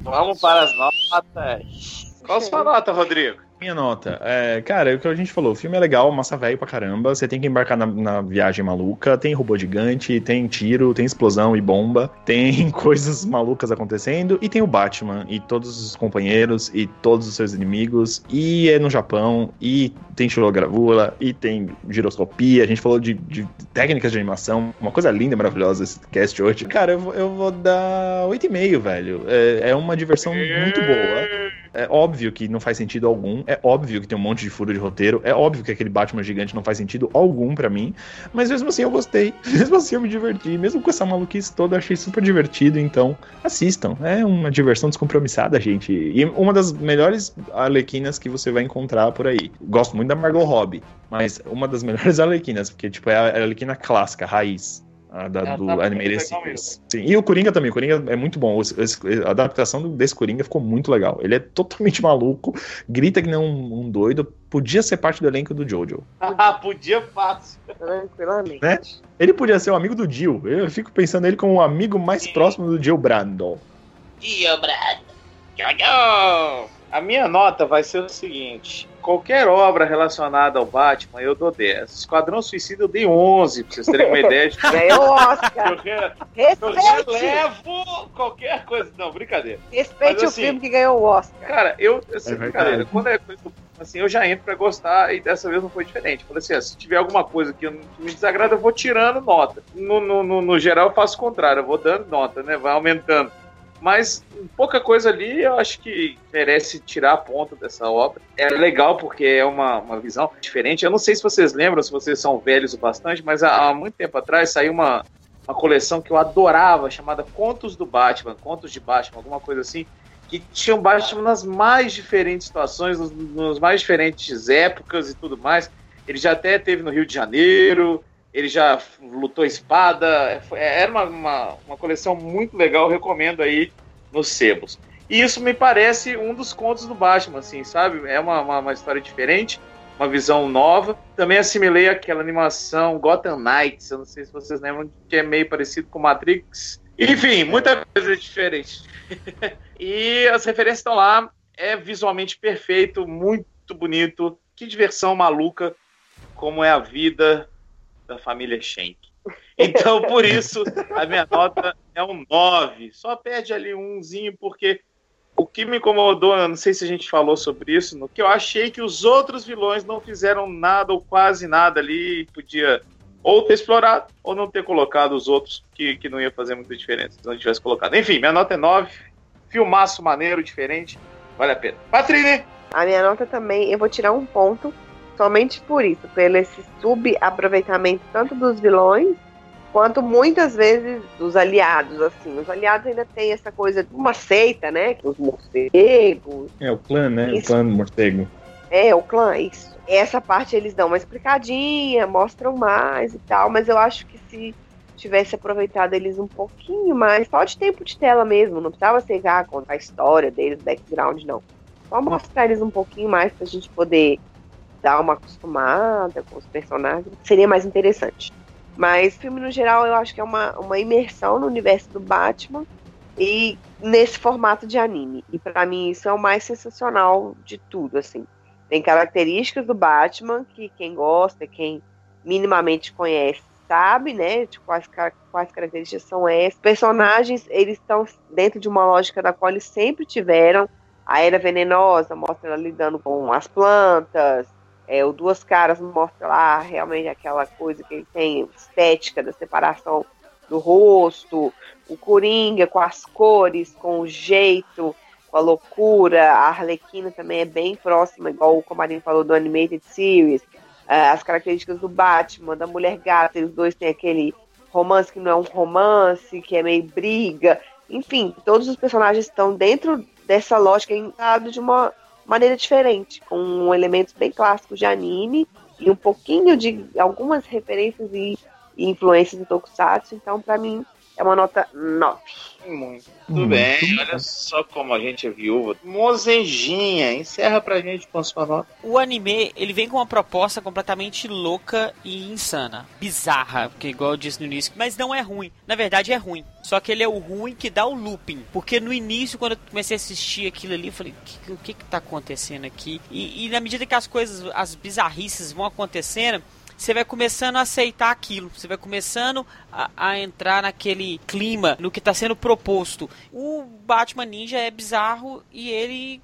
Speaker 1: Vamos para as notas. Qual sua nota, Rodrigo?
Speaker 3: Minha nota. É, cara, é o que a gente falou, o filme é legal, massa velho pra caramba. Você tem que embarcar na, na viagem maluca. Tem robô gigante, tem tiro, tem explosão e bomba. Tem coisas malucas acontecendo. E tem o Batman e todos os companheiros e todos os seus inimigos. E é no Japão. E tem xilogravura. E tem giroscopia. A gente falou de, de técnicas de animação. Uma coisa linda, maravilhosa esse cast hoje. Cara, eu, eu vou dar 8,5, velho. É, é uma diversão muito boa. É óbvio que não faz sentido algum. É óbvio que tem um monte de furo de roteiro. É óbvio que aquele Batman gigante não faz sentido algum pra mim. Mas mesmo assim eu gostei. Mesmo assim eu me diverti. Mesmo com essa maluquice toda, eu achei super divertido. Então, assistam. É uma diversão descompromissada, gente. E uma das melhores arlequinas que você vai encontrar por aí. Gosto muito da Margot Robbie. Mas uma das melhores arlequinas, porque tipo, é a arlequina clássica, raiz. A da,
Speaker 1: Ela
Speaker 3: do
Speaker 1: tá legal
Speaker 3: Series. Sim, e o Coringa também. O Coringa é muito bom. A adaptação desse Coringa ficou muito legal. Ele é totalmente maluco, grita que nem um, um doido. Podia ser parte do elenco do Jojo.
Speaker 1: Ah, podia fácil.
Speaker 4: tranquilamente.
Speaker 3: Né? Ele podia ser o amigo do Jill. Eu fico pensando ele como o amigo mais próximo do Jill Brando.
Speaker 1: Brad. Tchau, tchau. A minha nota vai ser o seguinte: qualquer obra relacionada ao Batman, eu dou 10. Esquadrão Suicida eu dei 11, pra vocês terem uma ideia de
Speaker 4: Ganhou o Oscar.
Speaker 1: eu, re- eu relevo qualquer coisa. Não, brincadeira.
Speaker 4: respeite
Speaker 1: Mas
Speaker 4: o
Speaker 1: assim-
Speaker 4: filme que ganhou o Oscar.
Speaker 1: Cara, eu, assim,
Speaker 3: É
Speaker 1: brincadeira, quando é coisa do- assim, eu já entro pra gostar e dessa vez não foi diferente. Falei assim, ó, se tiver alguma coisa que, eu não- que me desagrada, eu vou tirando nota. No, no, no, no geral, eu faço o contrário, eu vou dando nota, né? Vai aumentando. Mas pouca coisa ali eu acho que merece tirar a ponta dessa obra. É legal porque é uma, uma visão diferente. Eu não sei se vocês lembram, se vocês são velhos o bastante, mas há, há muito tempo atrás saiu uma, uma coleção que eu adorava, chamada Contos do Batman, Contos de Batman, alguma coisa assim, que tinham Batman nas mais diferentes situações, nos mais diferentes épocas e tudo mais. Ele já até teve no Rio de Janeiro, ele já lutou espada. Foi- Era uma, uma, uma coleção muito legal, recomendo aí nos sebos. E isso me parece um dos contos do Batman, assim, sabe? É uma, uma, uma história diferente, uma visão nova. Também assimilei aquela animação Gotham Knights, eu não sei se vocês lembram, que é meio parecido com Matrix. Enfim, muita coisa diferente. e as referências estão lá, é visualmente perfeito, muito bonito. Que diversão maluca, como é a vida da família Schenck. Então, por isso, a minha nota é um 9. Só perde ali um umzinho, porque o que me incomodou, não sei se a gente falou sobre isso, no que eu achei que os outros vilões não fizeram nada ou quase nada ali, podia ou ter explorado ou não ter colocado os outros, que, que não ia fazer muita diferença se não tivesse colocado. Enfim, minha nota é 9. Filmaço maneiro, diferente, vale a pena. Patrícia!
Speaker 4: A minha nota também, eu vou tirar um ponto somente por isso, pelo esse subaproveitamento tanto dos vilões quanto muitas vezes dos aliados, assim. Os aliados ainda tem essa coisa de uma seita, né? Os morcegos,
Speaker 3: É o clã, né?
Speaker 4: Isso.
Speaker 3: O clã do morcego.
Speaker 4: é, o clã, isso. Essa parte eles dão uma explicadinha, mostram mais e tal, mas eu acho que se tivesse aproveitado eles um pouquinho mais, só de tempo de tela mesmo, não precisava ser ah, contar a história deles, background, não. Só mostrar eles um pouquinho mais pra gente poder dar uma acostumada com os personagens, seria mais interessante. Mas filme no geral eu acho que é uma, uma imersão no universo do Batman e nesse formato de anime. E pra mim isso é o mais sensacional de tudo, assim. Tem características do Batman que quem gosta, quem minimamente conhece, sabe, né? De quais, ca- quais características são essas. Personagens, eles estão dentro de uma lógica da qual eles sempre tiveram. A Era Venenosa mostra ela lidando com as plantas. É, o Duas Caras mostra lá realmente aquela coisa que ele tem, estética da separação do rosto. O Coringa com as cores, com o jeito, com a loucura. A Arlequina também é bem próxima, igual o Comarinho falou do Animated Series. Ah, as características do Batman, da Mulher Gata, os dois têm aquele romance que não é um romance, que é meio briga. Enfim, todos os personagens estão dentro dessa lógica entrado de uma maneira diferente, com elementos bem clássicos de anime e um pouquinho de algumas referências e, e influências do Tokusatsu. Então, pra mim, é uma nota 9.
Speaker 1: Muito
Speaker 3: Muito
Speaker 1: bem,
Speaker 3: bom.
Speaker 1: olha só como a gente é viúva. Mozenjinha, encerra pra gente com a sua nota.
Speaker 2: O anime, ele vem com uma proposta completamente louca e insana. Bizarra, porque igual eu disse no início, mas não é ruim. Na verdade é ruim. Só que ele é o ruim que dá o looping. Porque no início, quando eu comecei a assistir aquilo ali, eu falei, o que, o que que tá acontecendo aqui? E, e na medida que as coisas, as bizarrices vão acontecendo, você vai começando a aceitar aquilo, você vai começando a, a entrar naquele clima, no que está sendo proposto. O Batman Ninja é bizarro e ele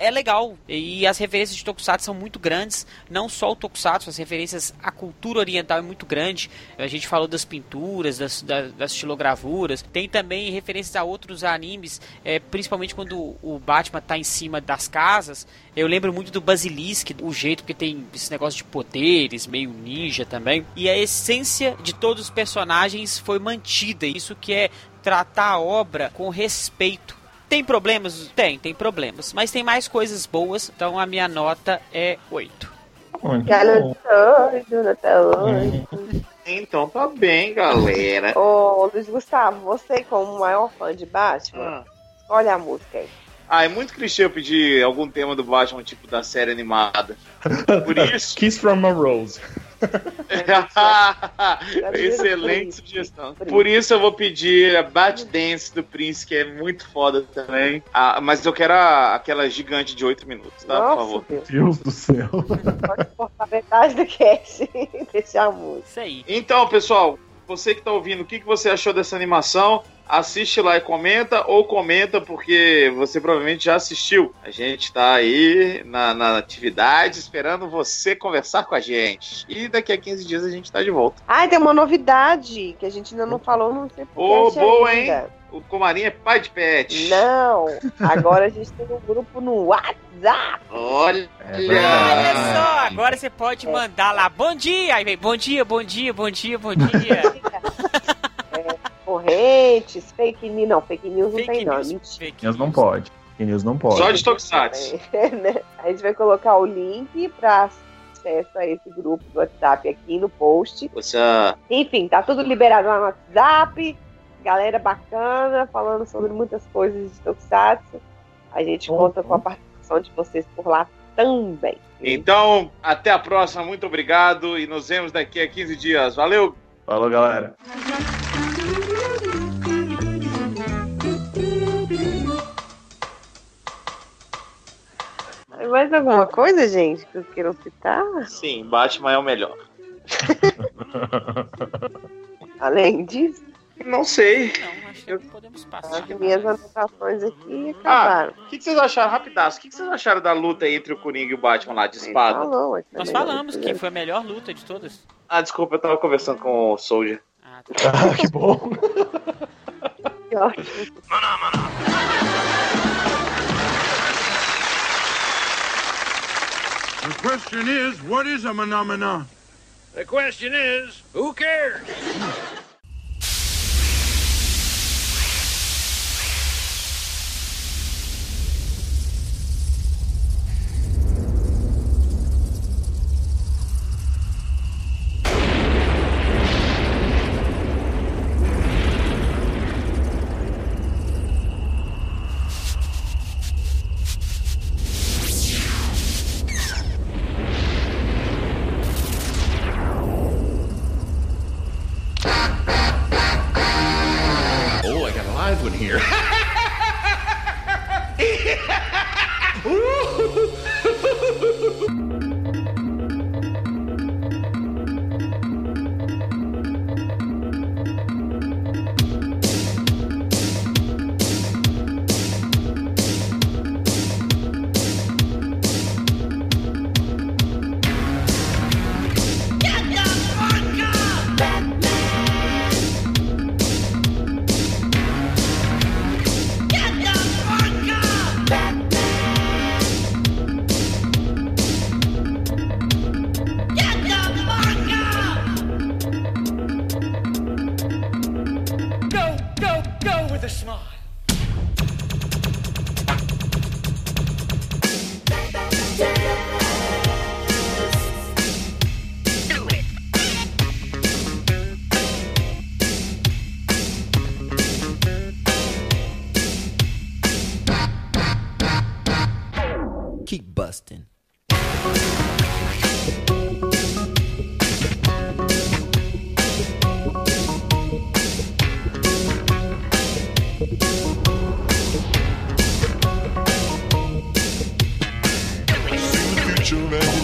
Speaker 2: é legal. E as referências de Tokusatsu são muito grandes. Não só o Tokusatsu, as referências à cultura oriental é muito grande. A gente falou das pinturas, das, das, das estilogravuras. Tem também referências a outros animes, é, principalmente quando o Batman está em cima das casas. Eu lembro muito do Basilisk, o jeito que tem esse negócio de poderes, meio ninja também. E a essência de todos os personagens foi mantida. Isso que é tratar a obra com respeito. Tem problemas? Tem, tem problemas. Mas tem mais coisas boas, então a minha nota é 8.
Speaker 3: Muito
Speaker 4: Galo
Speaker 3: bom.
Speaker 4: doido, nota 8.
Speaker 1: Então tá bem, galera.
Speaker 4: Ô, Luiz Gustavo, você como maior fã de Batman,
Speaker 1: Ah.
Speaker 4: olha a música aí.
Speaker 1: Ah, é muito clichê eu pedir algum tema do Batman, tipo da série animada. Por isso,
Speaker 3: Kiss from a Rose.
Speaker 1: Excelente sugestão. Por isso eu vou pedir a Bat Dance do Prince, que é muito foda também. Ah, mas eu quero a- aquela gigante de 8 minutos, tá? Por
Speaker 4: Nossa,
Speaker 1: favor.
Speaker 4: Deus.
Speaker 3: Deus do céu.
Speaker 4: Pode cortar metade do cast e deixar a música.
Speaker 2: Isso aí.
Speaker 1: Então, pessoal, você que tá ouvindo, o que, que você achou dessa animação? Assiste lá e comenta, ou comenta porque você provavelmente já assistiu. A gente tá aí na, na atividade esperando você conversar com a gente. E daqui a 15 dias a gente tá de volta.
Speaker 4: Ah, tem uma novidade que a gente ainda não falou, não sei por
Speaker 1: Ô,
Speaker 4: que
Speaker 1: boa,
Speaker 4: ainda.
Speaker 1: O Comarinho é pai de pet.
Speaker 4: Não, agora a gente tem um grupo no WhatsApp.
Speaker 1: Olha.
Speaker 3: É
Speaker 2: Olha só, agora você pode mandar lá, bom dia, aí vem, bom dia, bom dia, bom dia, bom dia.
Speaker 4: Correntes, fake news. Não, fake news não tem, não.
Speaker 2: news,
Speaker 4: Mentira.
Speaker 2: fake
Speaker 3: News não pode. Fake News não pode.
Speaker 1: Só de Tokusatsu.
Speaker 4: É, né? A gente vai colocar o link para acesso a esse grupo do WhatsApp aqui no post.
Speaker 1: Você,
Speaker 4: Enfim, tá tudo liberado lá no WhatsApp. Galera bacana, falando sobre muitas coisas de Tokusatsu. A gente
Speaker 3: Uhum.
Speaker 4: conta com a participação de vocês por lá também.
Speaker 1: Então, até a próxima. Muito obrigado e nos vemos daqui a 15 dias. Valeu!
Speaker 3: Falou, galera.
Speaker 4: Mais alguma coisa, gente, que vocês queiram citar?
Speaker 1: Sim, Batman é o melhor.
Speaker 4: Além disso,
Speaker 1: Não sei.
Speaker 2: Não, acho que podemos passar.
Speaker 4: as minhas anotações aqui acabaram.
Speaker 1: O que, que vocês acharam, rapidaço? O que, que vocês acharam da luta entre o Coringa e o Batman lá de espada?
Speaker 4: falou,
Speaker 2: Nós falamos que foi a melhor luta de todas.
Speaker 1: Ah, desculpa, eu tava conversando com o Soldier.
Speaker 2: Ah, tá.
Speaker 3: Ah, que bom.
Speaker 4: Que ótimo.
Speaker 7: The question is, what is a phenomena?
Speaker 8: The question is, who cares?
Speaker 6: Mitchell and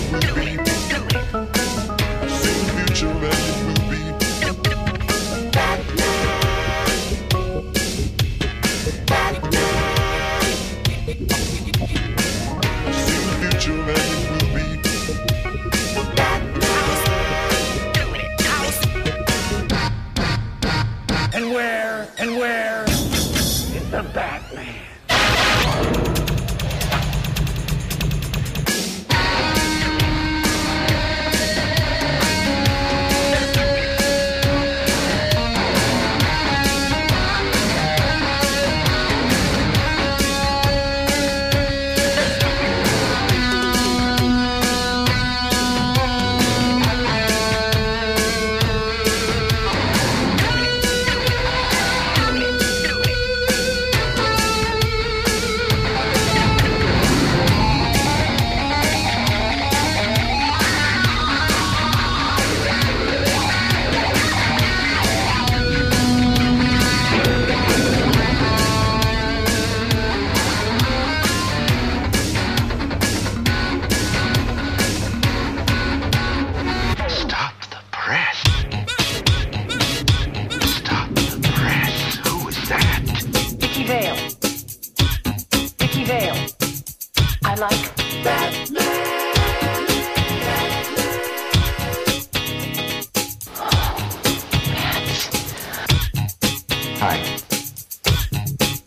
Speaker 9: Hi.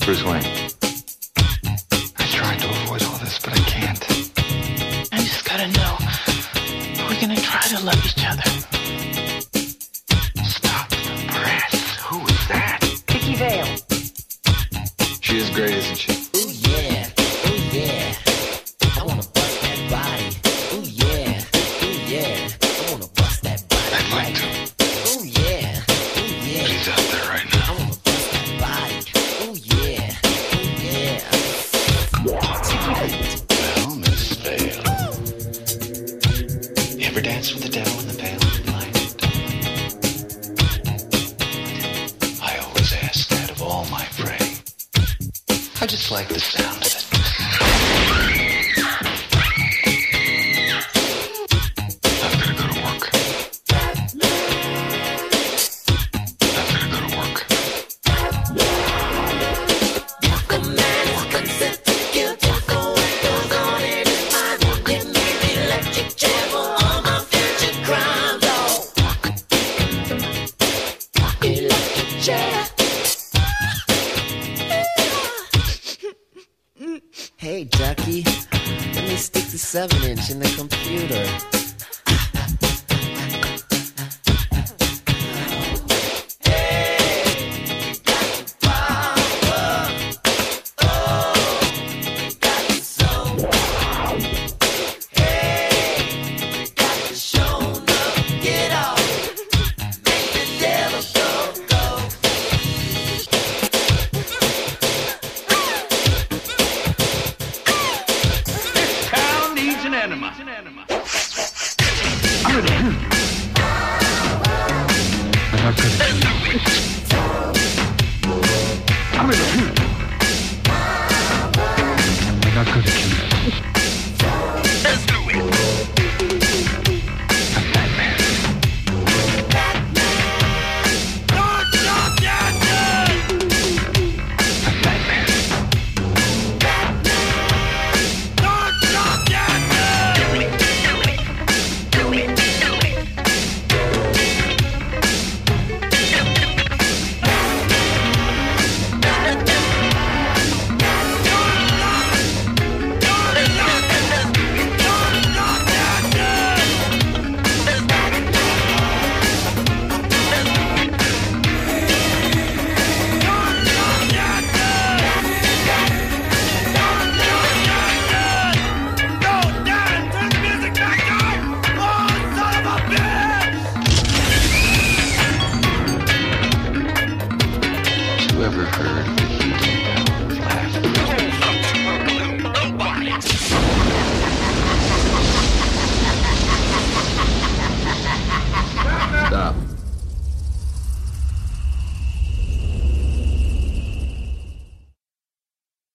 Speaker 9: Bruce Wayne. I tried to avoid all this, but I can't.
Speaker 10: I just gotta know. We're gonna try to love each